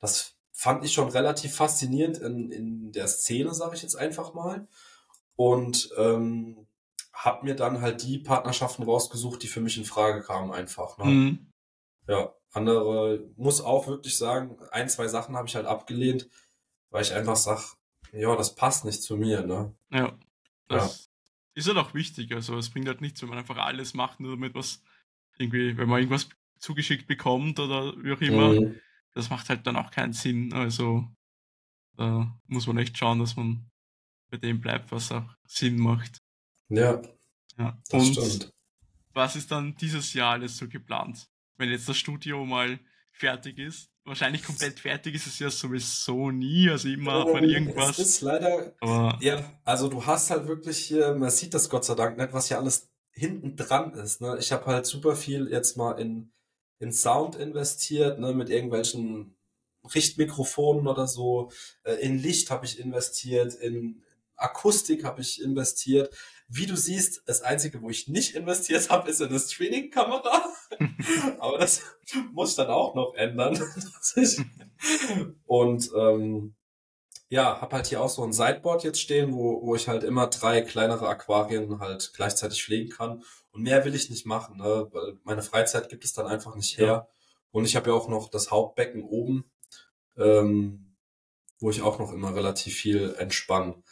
Das fand ich schon relativ faszinierend in, in der Szene, sage ich jetzt einfach mal. Und ähm, habe mir dann halt die Partnerschaften rausgesucht, die für mich in Frage kamen einfach. Ne? Mhm. Ja, andere, muss auch wirklich sagen, ein, zwei Sachen habe ich halt abgelehnt, weil ich einfach sag, ja, das passt nicht zu mir, ne? Ja. Das ja. Ist halt auch wichtig. Also es bringt halt nichts, wenn man einfach alles macht, nur damit was irgendwie, wenn man irgendwas zugeschickt bekommt oder wie auch immer. Mhm. Das macht halt dann auch keinen Sinn. Also da muss man echt schauen, dass man bei dem bleibt, was auch Sinn macht. Ja. ja. Das Und stimmt. was ist dann dieses Jahr alles so geplant? wenn jetzt das Studio mal fertig ist. Wahrscheinlich komplett fertig ist es ja sowieso nie, also immer hat man irgendwas. Es ist leider, aber ja, also du hast halt wirklich hier, man sieht das Gott sei Dank nicht, was hier alles hinten dran ist. Ne? Ich habe halt super viel jetzt mal in, in Sound investiert, ne, mit irgendwelchen Richtmikrofonen oder so. Äh, in Licht habe ich investiert, in Akustik habe ich investiert. Wie du siehst, das Einzige, wo ich nicht investiert habe, ist in eine Streaming-Kamera. Aber das muss ich dann auch noch ändern. Und ähm, ja, habe halt hier auch so ein Sideboard jetzt stehen, wo, wo ich halt immer drei kleinere Aquarien halt gleichzeitig pflegen kann. Und mehr will ich nicht machen, ne? weil meine Freizeit gibt es dann einfach nicht her. Ja. Und ich habe ja auch noch das Hauptbecken oben, ähm, wo ich auch noch immer relativ viel entspanne.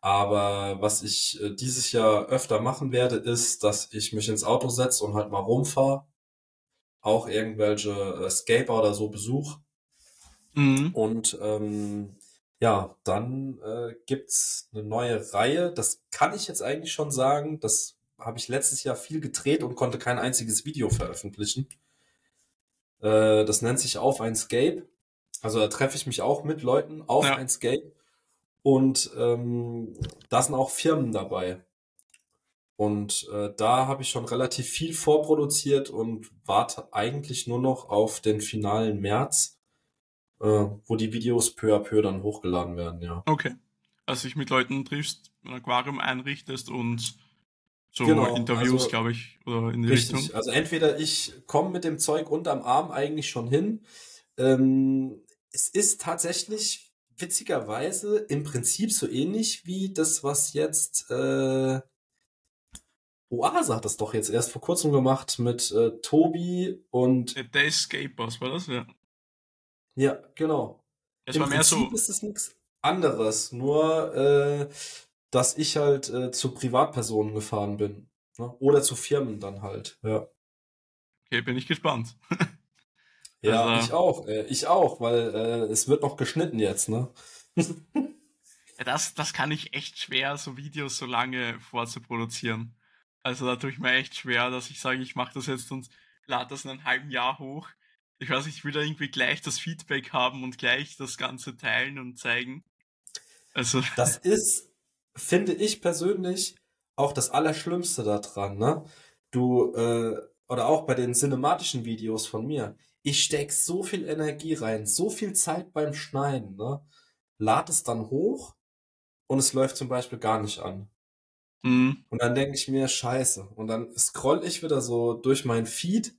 Aber was ich äh, dieses Jahr öfter machen werde, ist, dass ich mich ins Auto setze und halt mal rumfahre. Auch irgendwelche äh, Scaper oder so besuche. Mhm. Und ähm, ja, dann äh, gibt's eine neue Reihe. Das kann ich jetzt eigentlich schon sagen. Das habe ich letztes Jahr viel gedreht und konnte kein einziges Video veröffentlichen. Äh, das nennt sich Auf ein Scape. Also da treffe ich mich auch mit Leuten auf ja. ein Scape. Und ähm, da sind auch Firmen dabei. Und äh, da habe ich schon relativ viel vorproduziert und warte eigentlich nur noch auf den finalen März, äh, wo die Videos peu à peu dann hochgeladen werden, ja. Okay. Also dich mit Leuten triffst, ein Aquarium einrichtest und so genau, Interviews, also, glaube ich, oder in die richtig. Richtung. Also entweder ich komme mit dem Zeug unterm Arm eigentlich schon hin. Ähm, es ist tatsächlich witzigerweise im Prinzip so ähnlich wie das, was jetzt äh, Oase hat das doch jetzt erst vor kurzem gemacht mit äh, Tobi und. Der Escapers war das, ja. Ja, genau. Es Im war mehr Prinzip so. ist es nichts anderes, nur äh, dass ich halt äh, zu Privatpersonen gefahren bin. Ne? Oder zu Firmen dann halt, ja. Okay, bin ich gespannt. Ja, also, ich auch. Äh, ich auch, weil äh, es wird noch geschnitten jetzt, ne? ja, das, das kann ich echt schwer, so Videos so lange vorzuproduzieren. Also da tue ich mir echt schwer, dass ich sage, ich mache das jetzt und lade das in einem halben Jahr hoch. Ich weiß, ich will da irgendwie gleich das Feedback haben und gleich das Ganze teilen und zeigen. Also. Das ist, finde ich persönlich, auch das Allerschlimmste daran, ne? Du, äh, oder auch bei den cinematischen Videos von mir ich steck so viel Energie rein, so viel Zeit beim Schneiden, ne? Lad es dann hoch und es läuft zum Beispiel gar nicht an. Mhm. Und dann denke ich mir, scheiße. Und dann scroll ich wieder so durch mein Feed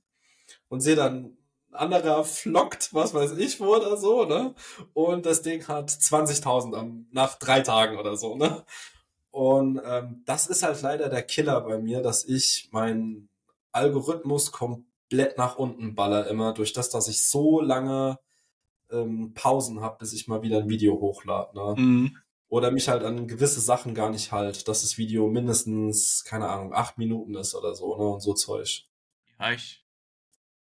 und sehe dann, ein anderer flockt, was weiß ich wo oder so, ne? Und das Ding hat 20.000 nach drei Tagen oder so, ne? Und ähm, das ist halt leider der Killer bei mir, dass ich meinen Algorithmus komplett komplett nach unten baller immer, durch das, dass ich so lange ähm, Pausen habe, bis ich mal wieder ein Video hochlade. Ne? Mhm. Oder mich halt an gewisse Sachen gar nicht halt, dass das Video mindestens, keine Ahnung, acht Minuten ist oder so, ne? Und so Zeug. Ja, ich,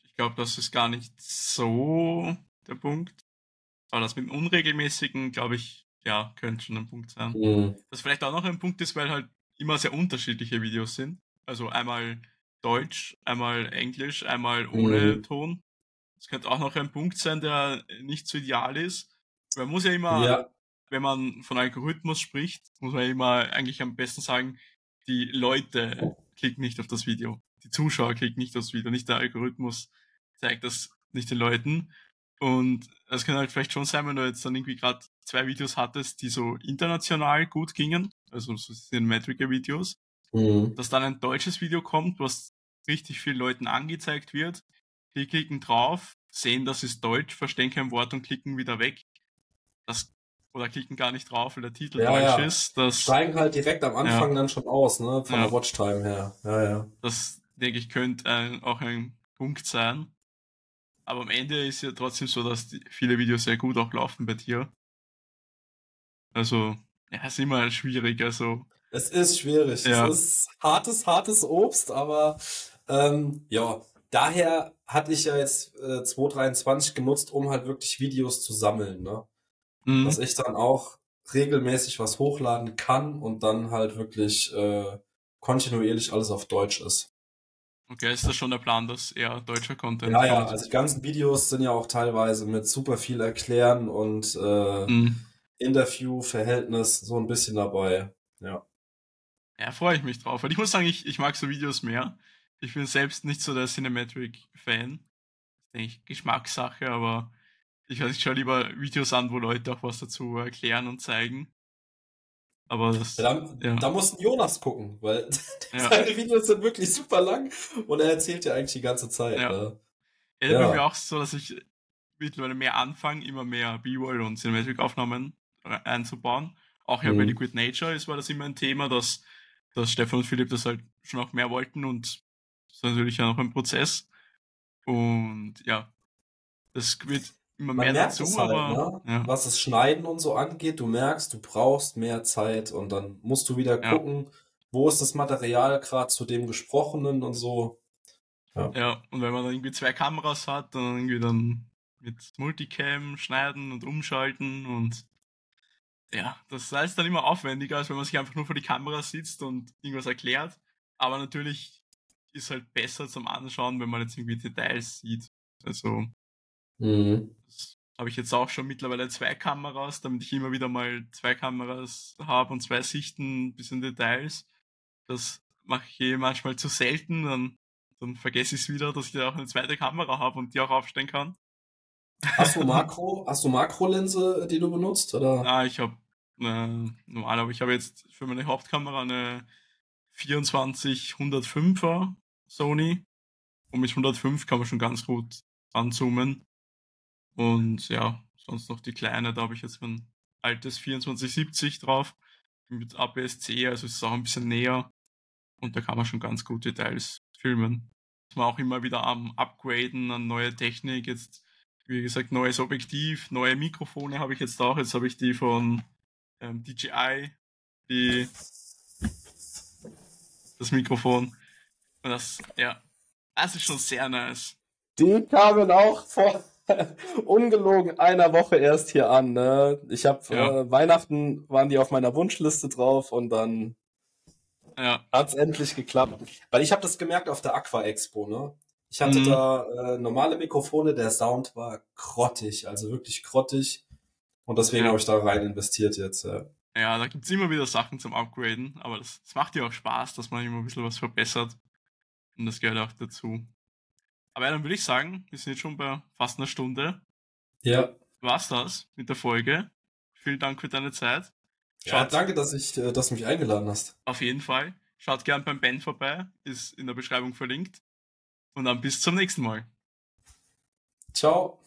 ich glaube, das ist gar nicht so der Punkt. Aber das mit dem Unregelmäßigen, glaube ich, ja, könnte schon ein Punkt sein. Mhm. Was vielleicht auch noch ein Punkt ist, weil halt immer sehr unterschiedliche Videos sind. Also einmal Deutsch, einmal Englisch, einmal ohne mhm. Ton. Das könnte auch noch ein Punkt sein, der nicht so ideal ist. Man muss ja immer, ja. Wenn man von Algorithmus spricht, muss man immer eigentlich am besten sagen, die Leute klicken nicht auf das Video. Die Zuschauer klicken nicht aufs Video, nicht der Algorithmus zeigt das nicht den Leuten. Und es kann halt vielleicht schon sein, wenn du jetzt dann irgendwie gerade zwei Videos hattest, die so international gut gingen, also so cinematic Videos, mhm. dass dann ein deutsches Video kommt, was richtig vielen Leuten angezeigt wird, die klicken drauf, sehen, das ist Deutsch, verstehen kein Wort und klicken wieder weg. Das, oder klicken gar nicht drauf, weil der Titel ja, ja. ist. Das steigen halt direkt am Anfang ja. dann schon aus, ne, von der Watchtime her. Ja, ja. Das, denke ich, könnte ein, auch ein Punkt sein. Aber am Ende ist ja trotzdem so, dass die, viele Videos sehr gut auch laufen bei dir. Also, ja, ist immer schwierig, also. Es ist schwierig. Ja. Es ist hartes, hartes Obst, aber ähm, ja, daher hatte ich ja jetzt äh, 2023 genutzt, um halt wirklich Videos zu sammeln, ne? Mhm. Dass ich dann auch regelmäßig was hochladen kann und dann halt wirklich äh, kontinuierlich alles auf Deutsch ist. Okay, ist das schon der Plan, dass eher deutscher Content Ja, ja, also die ganzen Videos sind ja auch teilweise mit super viel Erklären und äh, mhm. Interview-Verhältnis so ein bisschen dabei. Ja. Ja, freue ich mich drauf. Weil ich muss sagen, ich, ich mag so Videos mehr. Ich bin selbst nicht so der Cinematic-Fan. Das ist, denke ich, Geschmackssache, aber ich weiß, ich schaue lieber Videos an, wo Leute auch was dazu erklären und zeigen. Aber das. Da, ja. da mussten Jonas gucken, weil ja. seine Videos sind wirklich super lang und er erzählt ja eigentlich die ganze Zeit. Ja. Ne? Ja, ja. mir auch so, dass ich mittlerweile mehr anfange, immer mehr B-Roll und Cinematic-Aufnahmen einzubauen. Auch ja mhm. bei Liquid Nature ist, war das immer ein Thema, dass, dass Stefan und Philipp das halt schon auch mehr wollten und das ist natürlich ja noch ein Prozess. Und ja, das wird immer Man mehr merkt dazu, halt, aber ne? ja. was das Schneiden und so angeht, du merkst, du brauchst mehr Zeit und dann musst du wieder gucken, ja. wo ist das Material gerade zu dem Gesprochenen und so. Ja. ja, und wenn man dann irgendwie zwei Kameras hat, dann irgendwie dann mit Multicam schneiden und umschalten und ja, das heißt dann immer aufwendiger, als wenn man sich einfach nur vor die Kamera sitzt und irgendwas erklärt. Aber natürlich ist halt besser zum Anschauen, wenn man jetzt irgendwie Details sieht. Also Mhm. Habe ich jetzt auch schon mittlerweile zwei Kameras, damit ich immer wieder mal zwei Kameras habe und zwei Sichten bis in Details. Das mache ich eh manchmal zu selten, dann, dann vergesse ich es wieder, dass ich da auch eine zweite Kamera habe und die auch aufstellen kann. Hast du Makro, hast du Makrolinse, die du benutzt, oder? Ah, ich habe eine normale, aber ich habe jetzt für meine Hauptkamera eine 24 105er Sony und mit 105 kann man schon ganz gut anzoomen. Und ja, sonst noch die kleine, da habe ich jetzt mein altes 2470 drauf. Mit APS-C, also ist es auch ein bisschen näher. Und da kann man schon ganz gute Details filmen. Ist man auch immer wieder am Upgraden an neue Technik, jetzt wie gesagt neues Objektiv, neue Mikrofone habe ich jetzt auch, jetzt habe ich die von ähm, DJI, die das Mikrofon. Und das, ja, das ist schon sehr nice. Die kamen auch vor ungelogen einer Woche erst hier an. Ne? Ich habe ja. äh, Weihnachten waren die auf meiner Wunschliste drauf und dann ja. hat's endlich geklappt. Weil ich habe das gemerkt auf der Aqua Expo. Ne? Ich hatte mhm. da äh, normale Mikrofone, der Sound war grottig, also wirklich grottig. Und deswegen ja. habe ich da rein investiert jetzt. Ja, ja da gibt's immer wieder Sachen zum Upgraden, aber das, das macht ja auch Spaß, dass man immer ein bisschen was verbessert. Und das gehört auch dazu. Aber dann würde ich sagen, wir sind jetzt schon bei fast einer Stunde. Ja. War's das mit der Folge. Vielen Dank für deine Zeit. Schaut, ja, danke, dass, ich, äh, dass du mich eingeladen hast. Auf jeden Fall. Schaut gern beim Ben vorbei, ist in der Beschreibung verlinkt. Und dann bis zum nächsten Mal. Ciao.